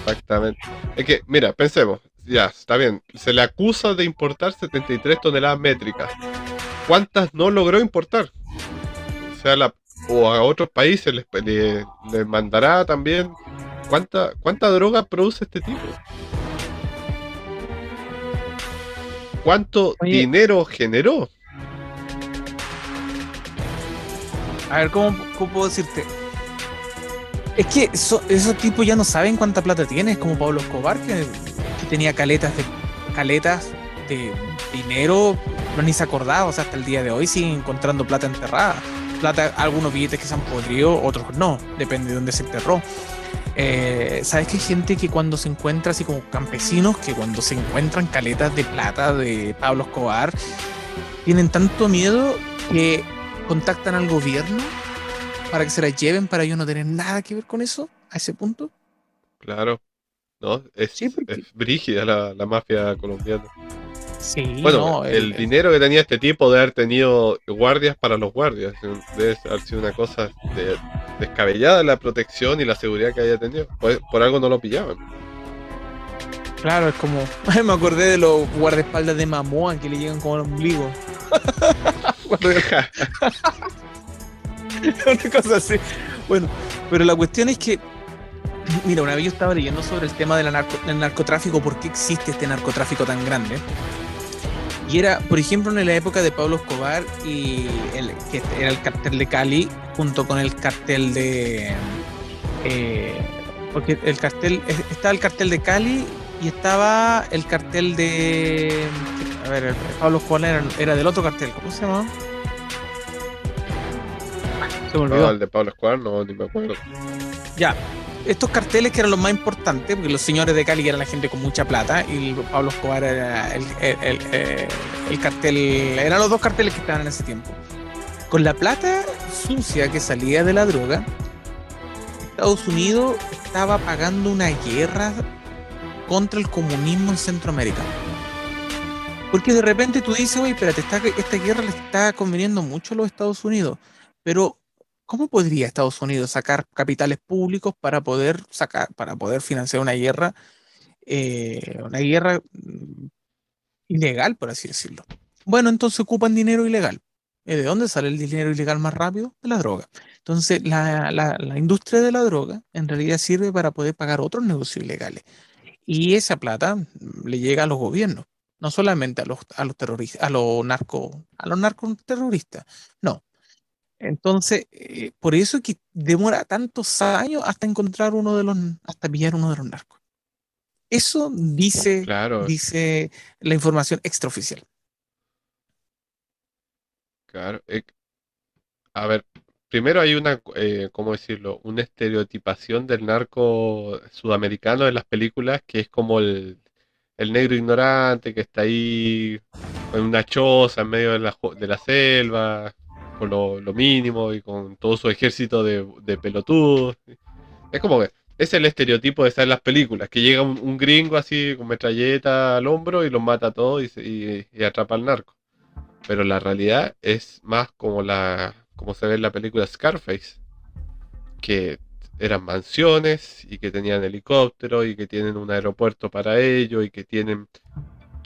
Exactamente. Es que, mira, pensemos, ya, está bien, se le acusa de importar 73 toneladas métricas. ¿Cuántas no logró importar? O sea, la, o a otros países les, le, le mandará también. ¿Cuánta, ¿Cuánta droga produce este tipo? ¿Cuánto Oye. dinero generó? A ver, ¿cómo, cómo puedo decirte? Es que eso- esos tipos ya no saben cuánta plata tiene, es como Pablo Escobar, que, que tenía caletas de caletas de dinero, no ni se acordaba, o sea, hasta el día de hoy siguen encontrando plata enterrada. Plata, algunos billetes que se han podrido, otros no, depende de dónde se enterró. Eh, ¿Sabes que hay gente que cuando se encuentra, así como campesinos, que cuando se encuentran caletas de plata de Pablo Escobar, tienen tanto miedo que contactan al gobierno para que se las lleven para ellos no tener nada que ver con eso a ese punto? Claro. ¿No? Es, Sí, porque- es brígida la, la mafia colombiana. Sí, Bueno, no, el, dinero que tenía este tipo de haber tenido guardias para los guardias. Debe haber sido una cosa de- descabellada la protección y la seguridad que había tenido. Por, por algo no lo pillaban. Claro, es como. Me acordé de los guardaespaldas de Mamoa que le llegan como al ombligo. Una cosa así. Bueno, pero la cuestión es que. Mira, una vez yo estaba leyendo sobre el tema del narcotráfico, por qué existe este narcotráfico tan grande. Y era, por ejemplo, en la época de Pablo Escobar y el, que era el cartel de Cali junto con el cartel de. eh, porque el cartel. Estaba el cartel de Cali y estaba el cartel de. A ver, el- Pablo Escobar era, era del otro cartel. ¿Cómo se llama? Se me olvidó. No, el de Pablo Escobar, no, ni me acuerdo. Ya, estos carteles que eran los más importantes, porque los señores de Cali eran la gente con mucha plata y Pablo Escobar era eh, el cartel, eran los dos carteles que estaban en ese tiempo. Con la plata sucia que salía de la droga, Estados Unidos estaba pagando una guerra contra el comunismo en Centroamérica. Porque de repente tú dices, oye, espérate, esta, esta guerra le está conveniendo mucho a los Estados Unidos, pero ¿cómo podría Estados Unidos sacar capitales públicos para poder sacar, para poder financiar una guerra, eh, una guerra mm, ilegal, por así decirlo? Bueno, entonces ocupan dinero ilegal. ¿Y ¿De dónde sale el dinero ilegal más rápido? De la droga. Entonces, la, la- la industria de la droga en realidad sirve para poder pagar otros negocios ilegales. Y esa plata mm, le llega a los gobiernos, no solamente a los, a los terroristas, a los narcos, a los narcoterroristas. No, entonces, eh, por eso es que demora tantos años hasta encontrar uno de los, hasta pillar uno de los narcos. Eso dice, Claro, dice la información extraoficial. claro. Eh, a ver, primero hay una, eh, ¿cómo decirlo? Una estereotipación del narco sudamericano en las películas que es como el, el negro ignorante que está ahí en una choza en medio de la, de la selva, con lo, mínimo y con todo su ejército de, pelotudos. Es como que es el estereotipo de estar en las películas, que llega un, gringo así con metralleta al hombro y los mata a todos y, atrapa al narco. Pero la realidad es más como la como se ve en la película Scarface, que eran mansiones y que tenían helicópteros y que tienen un aeropuerto para ello y que tienen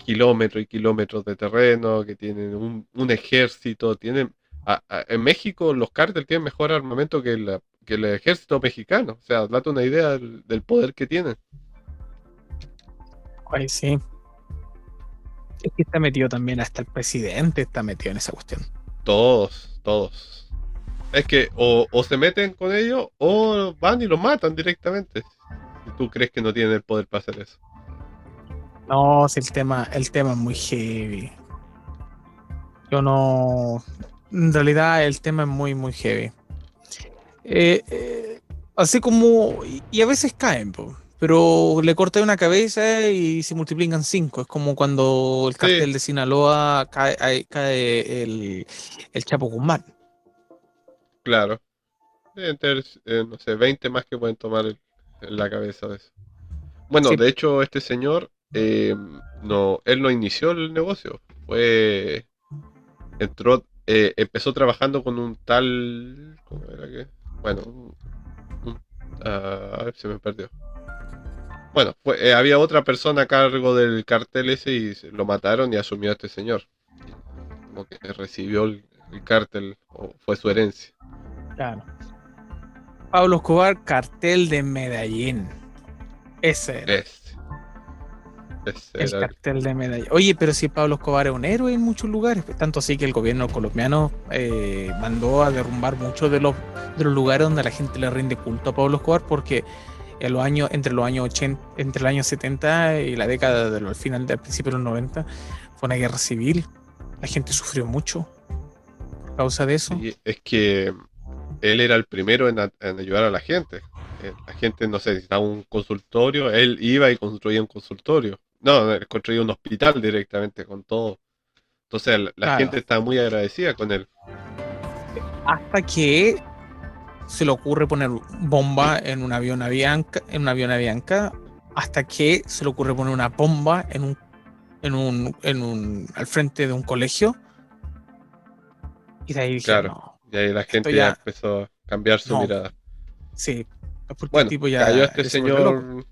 kilómetros y kilómetros de terreno, que tienen un ejército, tienen a- a- en México los cárteles tienen mejor armamento que, la- que el ejército mexicano, o sea, date una idea del, del poder que tienen. Ay, sí. Es que está metido también, hasta el presidente está metido en esa cuestión. Todos, todos. Es que o, o se meten con ellos o van y los matan directamente. Si tú crees que no tienen el poder para hacer eso. No, si el tema, el tema es muy heavy. Yo no. En realidad, el tema es muy, muy heavy. Eh, eh, así como. Y, a veces caen, po, pero le corté una cabeza y se multiplican cinco. Es como cuando el cartel de Sinaloa cae, cae el, el Chapo Guzmán. Claro. Deben tener, eh, no sé, 20 más que pueden tomar el- en la cabeza de eso. Bueno, Sí. de hecho, este señor, no, él no inició el negocio. Fue. Entró, eh, empezó trabajando con un tal. ¿Cómo era que? Bueno, un- ah, a ver, se me perdió. Bueno, eh, había otra persona a cargo del cartel ese y lo mataron y asumió a este señor. Como que recibió el, el cartel, o fue su herencia. Claro. Pablo Escobar, cartel de Medellín. Ese era. Este. El cartel de medalla. Oye, pero si Pablo Escobar es un héroe en muchos lugares, tanto así que el gobierno colombiano eh, mandó a derrumbar muchos de los, de los lugares donde la gente le rinde culto a Pablo Escobar, porque en los años, entre los años 80, entre el año 70 y la década del final del principio de los 90, fue una guerra civil. La gente sufrió mucho por causa de eso. Sí, es que él era el primero en, a- en ayudar a la gente. Eh, La gente, no sé, necesitaba un consultorio, él iba y construía un consultorio. No, él construía un hospital directamente con todo. Entonces la, Claro. gente estaba muy agradecida con él. hasta que se le ocurre poner bomba en un avión Avianca, en un avión Avianca, hasta que se le ocurre poner una bomba en un, en un, en un, al frente de un colegio. Y de ahí dije, Claro. no, Y ahí la gente ya- ya empezó a cambiar su No. mirada. sí, porque el Bueno, tipo ya cayó este señor.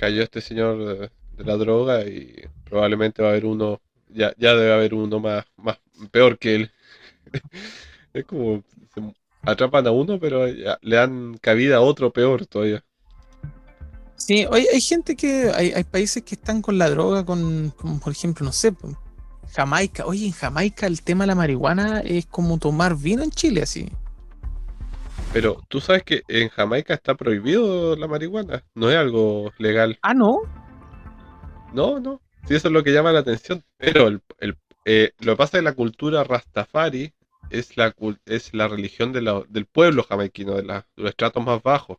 Cayó este señor de, la droga y probablemente va a haber uno. Ya, ya debe haber uno más, más peor que él. Es como se atrapan a uno, pero le dan cabida a otro peor todavía. Sí, oye, hay gente que, hay, hay países que están con la droga, con, por ejemplo, no sé, Jamaica. Oye, en Jamaica el tema de la marihuana es como tomar vino en Chile, así. Pero tú sabes que en Jamaica está prohibido la marihuana, no es algo legal. Ah, no. No, no. Sí, eso es lo que llama la atención. Pero el, el- eh, lo que pasa es que la cultura Rastafari es la, es la religión de la- del pueblo jamaiquino, de, la- de los estratos más bajos.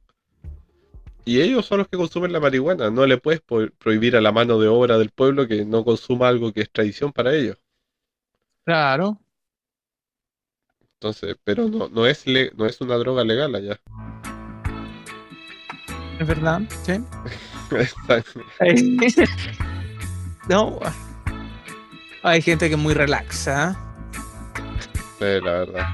Y ellos son los que consumen la marihuana. No le puedes prohibir a la mano de obra del pueblo que no consuma algo que es tradición para ellos. Claro. Entonces, pero no, no es le- no es una droga legal allá. Es verdad, sí. No. Hay gente que es muy relaxa. Sí, la verdad.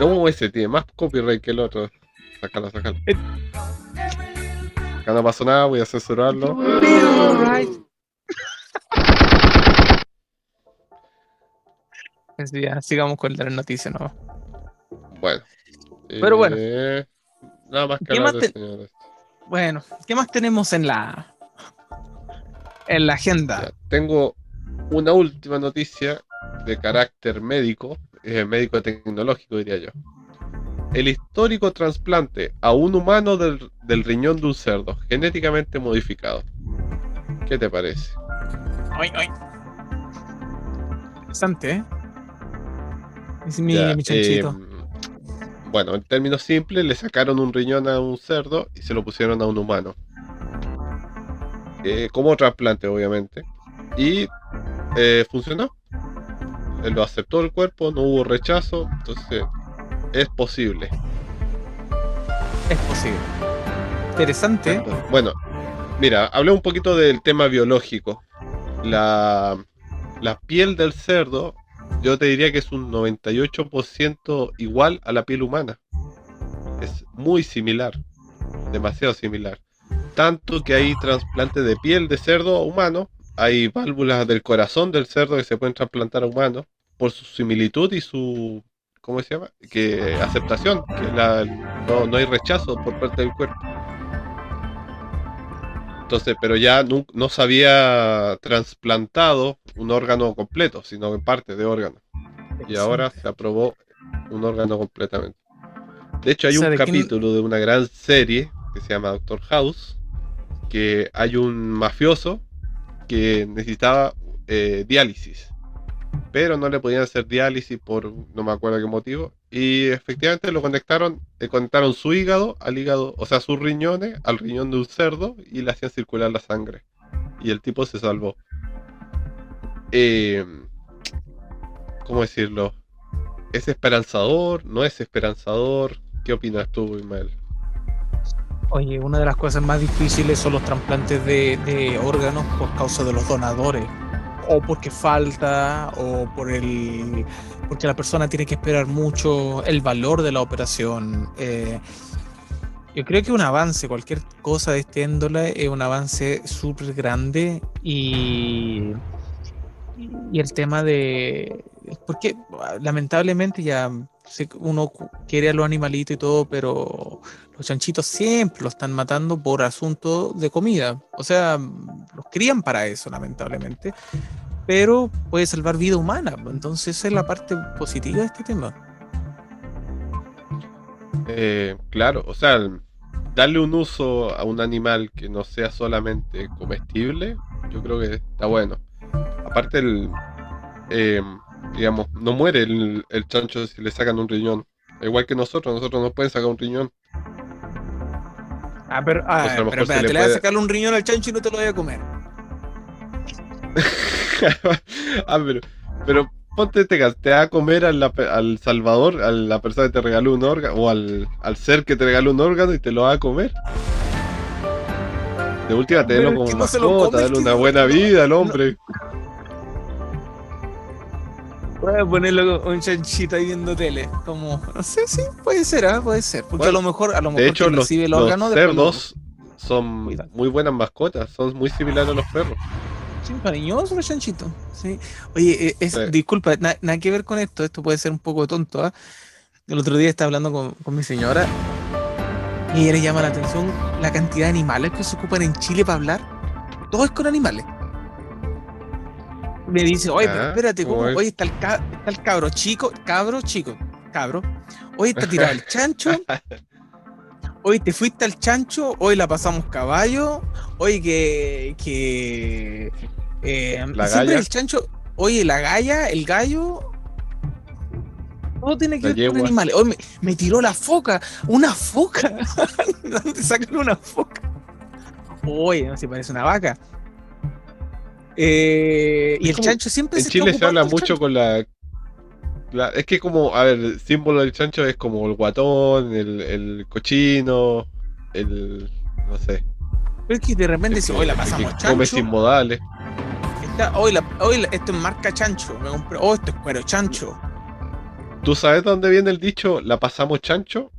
No, ese tiene más copyright que el otro. Sácalo, sácalo. Eh. Acá no pasó nada, voy a censurarlo. Así ya, sigamos con las noticias, ¿no? Bueno. Pero bueno. Eh, Nada más que ¿Qué hablar más te- señores. Bueno, ¿qué más tenemos en la en la agenda? Ya, Tengo una última noticia de carácter médico, eh, médico tecnológico diría yo. El histórico trasplante a un humano del, del riñón de un cerdo, genéticamente modificado. ¿Qué te parece? Ay, ay. Interesante, ¿eh? Es mi, Ya, mi chanchito. em, bueno, en términos simples, le sacaron un riñón a un cerdo y se lo pusieron a un humano. Eh, como trasplante, obviamente. Y eh, funcionó. Él lo aceptó el cuerpo, no hubo rechazo, entonces es posible. es posible. Interesante. Bueno, mira, hablé un poquito del tema biológico. La, la piel del cerdo, yo te diría que es un 98% igual a la piel humana. Es muy similar, demasiado similar. Tanto que hay trasplantes de piel de cerdo a humano, hay válvulas del corazón del cerdo que se pueden trasplantar a humanos por su similitud y su, ¿cómo se llama? Que aceptación, que no hay rechazo por parte del cuerpo. Entonces, pero ya no, no se había trasplantado un órgano completo, sino en parte de órgano. Y ahora se aprobó un órgano completamente. De hecho, hay un ¿de quién- capítulo de una gran serie que se llama Doctor House, que hay un mafioso que necesitaba eh, diálisis, pero no le podían hacer diálisis por no me acuerdo qué motivo, y efectivamente lo conectaron, le conectaron su hígado al hígado, o sea, sus riñones al riñón de un cerdo y le hacían circular la sangre. Y el tipo se salvó. Eh, ¿Cómo decirlo? ¿Es esperanzador? ¿No es esperanzador? ¿Qué opinas tú, Ismael? Oye, una de las cosas más difíciles son los trasplantes de órganos por causa de los donadores. O porque falta, o por el. porque la persona tiene que esperar mucho, el valor de la operación. eh, yo creo que un avance, cualquier cosa de este índole, es un avance súper grande y. Y el tema de. Porque lamentablemente ya uno quiere a los animalitos y todo, pero los chanchitos siempre los están matando por asunto de comida. O sea, los crían para eso, lamentablemente. Pero puede salvar vida humana. Entonces, esa es la parte positiva de este tema. Eh, claro, o sea, darle un uso a un animal que no sea solamente comestible, yo creo que está bueno. Aparte, el, eh, digamos, no muere el, el chancho si le sacan un riñón. Igual que nosotros, nosotros nos pueden sacar un riñón. Ah, pero, ah, Pues a lo pero mejor se espérate, le le vas a sacarle un riñón al chancho y no te lo voy a comer. ah, pero, pero ponte caso, te va a comer a la pe- al Salvador, a la persona que te regaló un órgano, o al, al ser que te regaló un órgano y te lo va a comer. De última, es como mascota, darle una buena vida al no- hombre. Voy a ponerlo un chanchito ahí viendo tele. Como, no sé, sí, puede ser, ¿ah? puede ser. Porque Bueno, a lo mejor, a lo mejor De hecho, los, el los lo- son muy buenas mascotas, son muy similares a los perros. Sí, cariñoso los chanchitos. Sí. Oye, eh, es- Sí. disculpa, na- nada que ver con esto, esto puede ser un poco tonto. ¿ah? El otro día estaba hablando con, con mi señora y ella le llama la atención la cantidad de animales que se ocupan en Chile para hablar. Todo es con animales. Me dice, oye, pero espérate, ¿cómo? Oye, está el, ca- está el cabro chico, cabro chico, cabro. Hoy está tirado el chancho. Hoy te fuiste al chancho, hoy la pasamos caballo, hoy que, que eh, La siempre galla. el chancho, oye, la galla, el gallo, todo tiene que La ver con animales. Hoy me, me tiró la foca, una foca. ¿De ¿Dónde sacan una foca? Oye, no se parece una vaca. Eh, y el como- chancho siempre En se está Chile se habla mucho con la, la- Es que como, a ver, el símbolo del chancho es como el guatón, el, el cochino, el... no sé. Pero es que de repente que- hoy la pasamos come chancho. sin modales. Está- hoy, la, hoy la- esto es marca chancho. Me compré, oh, esto es cuero chancho. ¿Tú sabes dónde viene el dicho la pasamos chancho?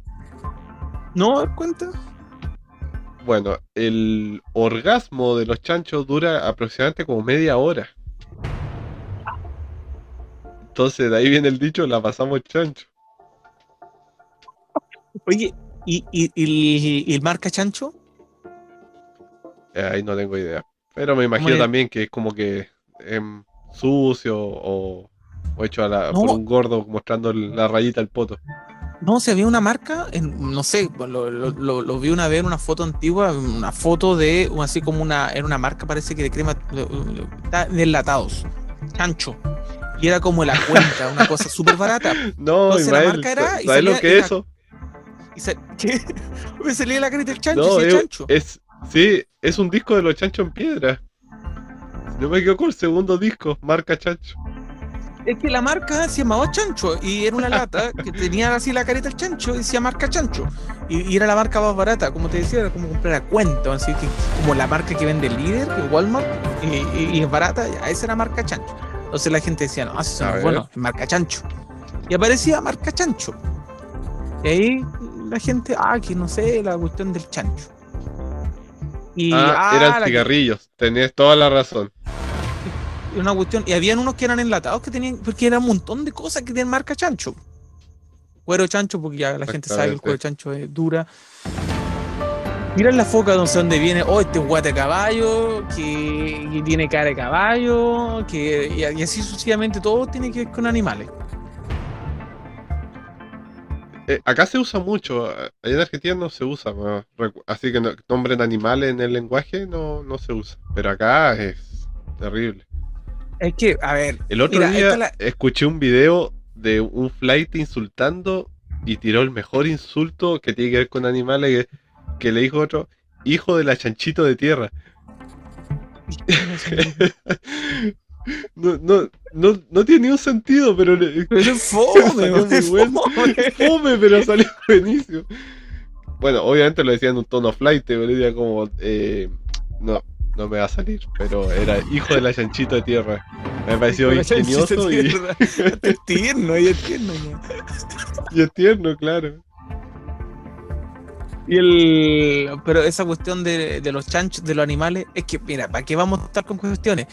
¿No cuenta? Bueno, el orgasmo de los chanchos dura aproximadamente como media hora. Entonces de ahí viene el dicho la pasamos chancho. Oye, ¿y, y, y- y el marca chancho? Eh, ahí no tengo idea. Pero me imagino también que es como que sucio o, o hecho a la- No. por un gordo mostrando la rayita al poto. No, se había una marca, en, no sé, lo, lo- lo- lo vi una vez en una foto antigua, una foto de, así como una, era una marca parece que de crema, de enlatados, chancho. Y era como la cuenta, una cosa súper barata. No, Entonces, la marca era- y ¿sabes lo que es eso? Y se, ¿qué? Me salía la carita del chancho, No, es, chancho. es- sí, es un disco de los chanchos en piedra. No me equivoco, el segundo disco, marca chancho. Es que la marca se llamaba Chancho y era una lata que tenía así la careta del chancho y decía marca Chancho. Y, y era la marca más barata, como te decía, era como comprar a cuenta, así que como la marca que vende el líder, que Walmart, y, y- y es barata, esa era marca Chancho. Entonces la gente decía, no, eso es bueno, marca Chancho. Y aparecía marca Chancho. Y ahí la gente, ah, que no sé, la cuestión del chancho. Y Ah, ah, eran que- cigarrillos, tenés toda la razón. Una cuestión. Y habían unos que eran enlatados que tenían, porque era un montón de cosas que tenían marca chancho. Cuero chancho, porque ya la gente sabe que el cuero chancho es dura. Mira la foca no sé dónde viene, oh, este es guate caballo, que, tiene cara de caballo, que, y, y así sucesivamente todo tiene que ver con animales. Eh, acá se usa mucho, allá en Argentina no se usa, así que no, nombren animales en el lenguaje no, no se usa, pero acá es terrible. Es que, a ver, El otro Mira, día la- escuché un video de un flight insultando y tiró el mejor insulto que tiene que ver con animales que, que le dijo otro, hijo de la chanchito de tierra. No, no, no, no tiene ni un sentido, pero le- pero es fome, es bueno. fome. fome, pero salió buenísimo. Bueno, obviamente lo decía en un tono flight, pero decía como, eh, no, no me va a salir, pero era hijo de la chanchito de tierra. Me pareció chanchita ingenioso y, es tierno, y es tierno. ¿no? y es tierno, claro. Y el, pero esa cuestión de, de los chanchos, de los animales, es que, mira, ¿para qué vamos a estar con cuestiones?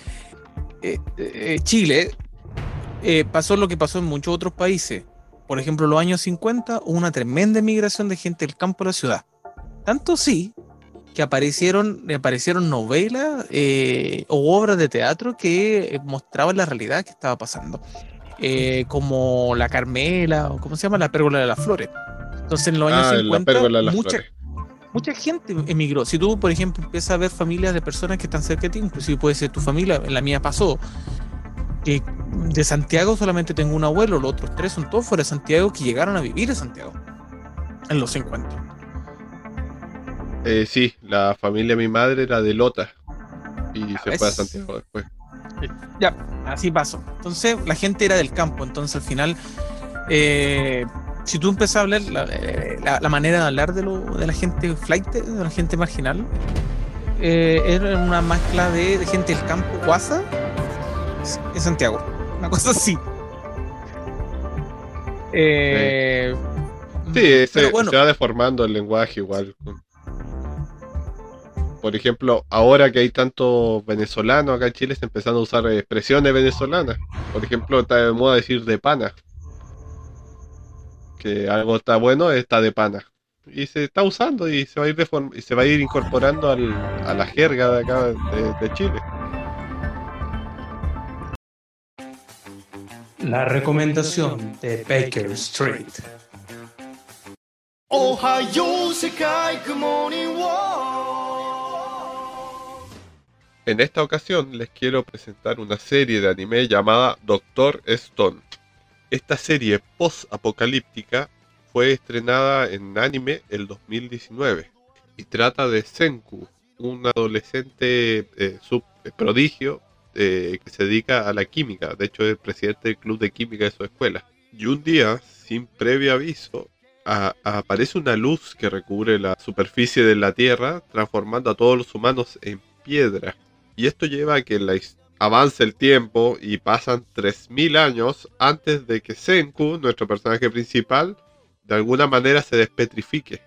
Eh, eh, Chile eh, pasó lo que pasó en muchos otros países. por ejemplo, en los años 50 hubo una tremenda migración de gente del campo a la ciudad. Tanto sí que aparecieron, aparecieron novelas eh, o obras de teatro que mostraban la realidad que estaba pasando. Eh, como La Carmela, o ¿cómo se llama? La Pérgola de las Flores. Entonces, en los años Ah, en la 50, pérgola de las mucha, flores. mucha gente emigró. Si tú, por ejemplo, empiezas a ver familias de personas que están cerca de ti, inclusive puede ser tu familia, en la mía pasó, que de Santiago solamente tengo un abuelo, los otros tres son todos fuera de Santiago que llegaron a vivir en Santiago en los 50. Eh, sí, la familia de mi madre era de Lota. Y se fue a. Santiago después. Ya, así pasó. Entonces, la gente era del campo. Entonces, al final, eh, si tú empiezas a hablar, la, eh, la- la manera de hablar de, lo, de la gente flight, de la gente marginal, eh, era una mezcla de, de gente del campo, guasa, en Santiago. Una cosa así. Eh, Sí, se, pero bueno, se va deformando el lenguaje igual por ejemplo, ahora que hay tantos venezolanos acá en Chile, está empezando a usar expresiones venezolanas. Por ejemplo, está de moda decir de pana. Que algo está bueno, está de pana. Y se está usando y se va a ir, incorporando al, a la jerga de acá de, Chile. La recomendación de Baker Street. Ohio, Good Morning en esta ocasión les quiero presentar una serie de anime llamada Doctor Stone. Esta serie post-apocalíptica fue estrenada en anime el 2019 y trata de Senku, un adolescente eh, eh, prodigio eh, que se dedica a la química. De hecho, es presidente del club de química de su escuela. Y un día, sin previo aviso, aparece una luz que recubre la superficie de la Tierra, transformando a todos los humanos en piedra. Y esto lleva a que avance el tiempo y pasan 3000 años antes de que Senku, nuestro personaje principal, de alguna manera se despetrifique.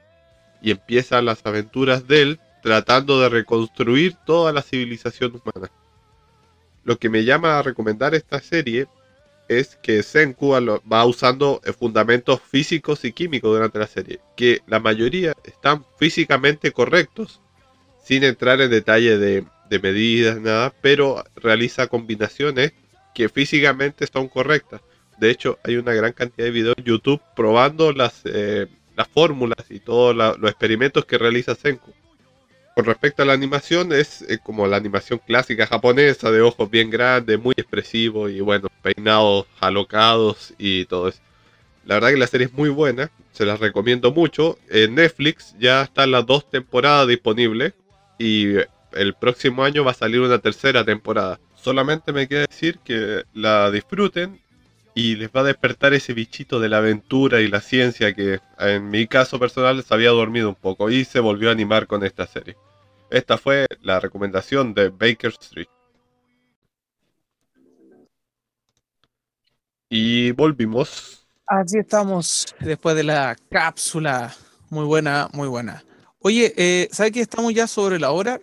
Y empiezan las aventuras de él tratando de reconstruir toda la civilización humana. Lo que me llama a recomendar esta serie es que Senku va usando eh, fundamentos físicos y químicos durante la serie, que la mayoría están físicamente correctos, sin entrar en detalle de, de medidas, nada, pero realiza combinaciones que físicamente son correctas. De hecho, hay una gran cantidad de videos en YouTube probando las, eh, las fórmulas y todos los experimentos que realiza Senku. Con respecto a la animación, es eh, como la animación clásica japonesa, de ojos bien grandes, muy expresivos y bueno, peinados alocados y todo eso. La verdad que la serie es muy buena, se las recomiendo mucho. En Netflix ya están las dos temporadas disponibles y el próximo año va a salir una tercera temporada. Solamente me queda decir que la disfruten y les va a despertar ese bichito de la aventura y la ciencia que en mi caso personal se había dormido un poco y se volvió a animar con esta serie. Esta fue la recomendación de Baker Street. Y volvimos. Así estamos después de la cápsula. Muy buena, muy buena. Oye, eh, ¿sabes que estamos ya sobre la hora?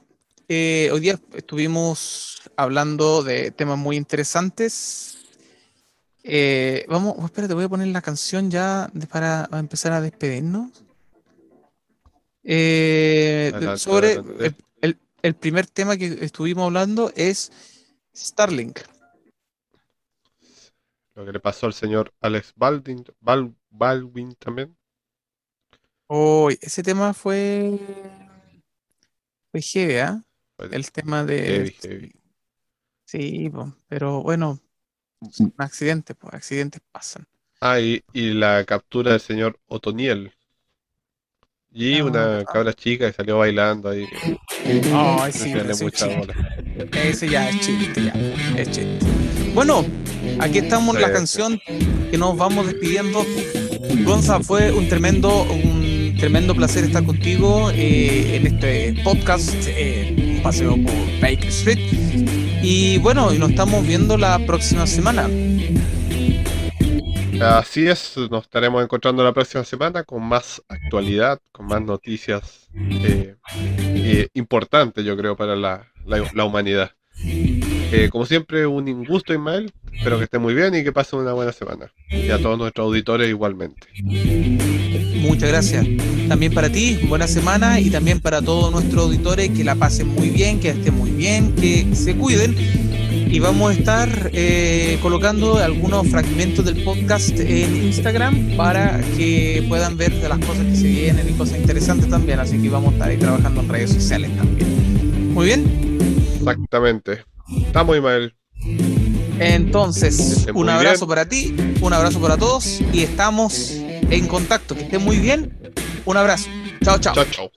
Eh, hoy día estuvimos hablando de temas muy interesantes. Eh, vamos, oh, espérate, voy a poner la canción ya de- para empezar a despedirnos. Eh, Adelante, sobre adelante. el, el- el primer tema que estuvimos hablando es Starlink. Lo que le pasó al señor Alex Baldwin, Bal- Baldwin también. Oh, ese tema fue. Fue heavy, ¿ah? Fue El tema de. heavy, heavy. Sí, pero bueno, son accidentes, pues accidentes pasan. Ah, y, y la captura del señor Otoniel. Y Ah, una ah. cabra chica que salió bailando ahí. Ay, sí, darle pero ese, mucha chiste, bola. ese ya es chiste, ya. Es chiste. Bueno, aquí estamos la Sí, canción que nos vamos despidiendo. Gonza, fue un tremendo, un tremendo placer estar contigo eh, en este podcast, eh, un paseo por Baker Street. Y bueno, nos estamos viendo la próxima semana. Así es, nos estaremos encontrando la próxima semana con más actualidad, con más noticias eh, eh, importantes, yo creo, para la- la humanidad. Eh, como siempre, un gusto, Ismael. Espero que esté muy bien y que pasen una buena semana. Y a todos nuestros auditores igualmente. Muchas gracias. También para ti, buena semana y también para todos nuestros auditores que la pasen muy bien, que estén muy bien, que se cuiden. Y vamos a estar eh, colocando algunos fragmentos del podcast en Instagram para que puedan ver de las cosas que se vienen y cosas interesantes también. Así que vamos a estar ahí trabajando en redes sociales también. Muy bien. Exactamente. Estamos, Ismael. Entonces, un abrazo bien. para ti, un abrazo para todos y estamos en contacto. Que estén muy bien. Un abrazo. Chao, chao. Chao, chao.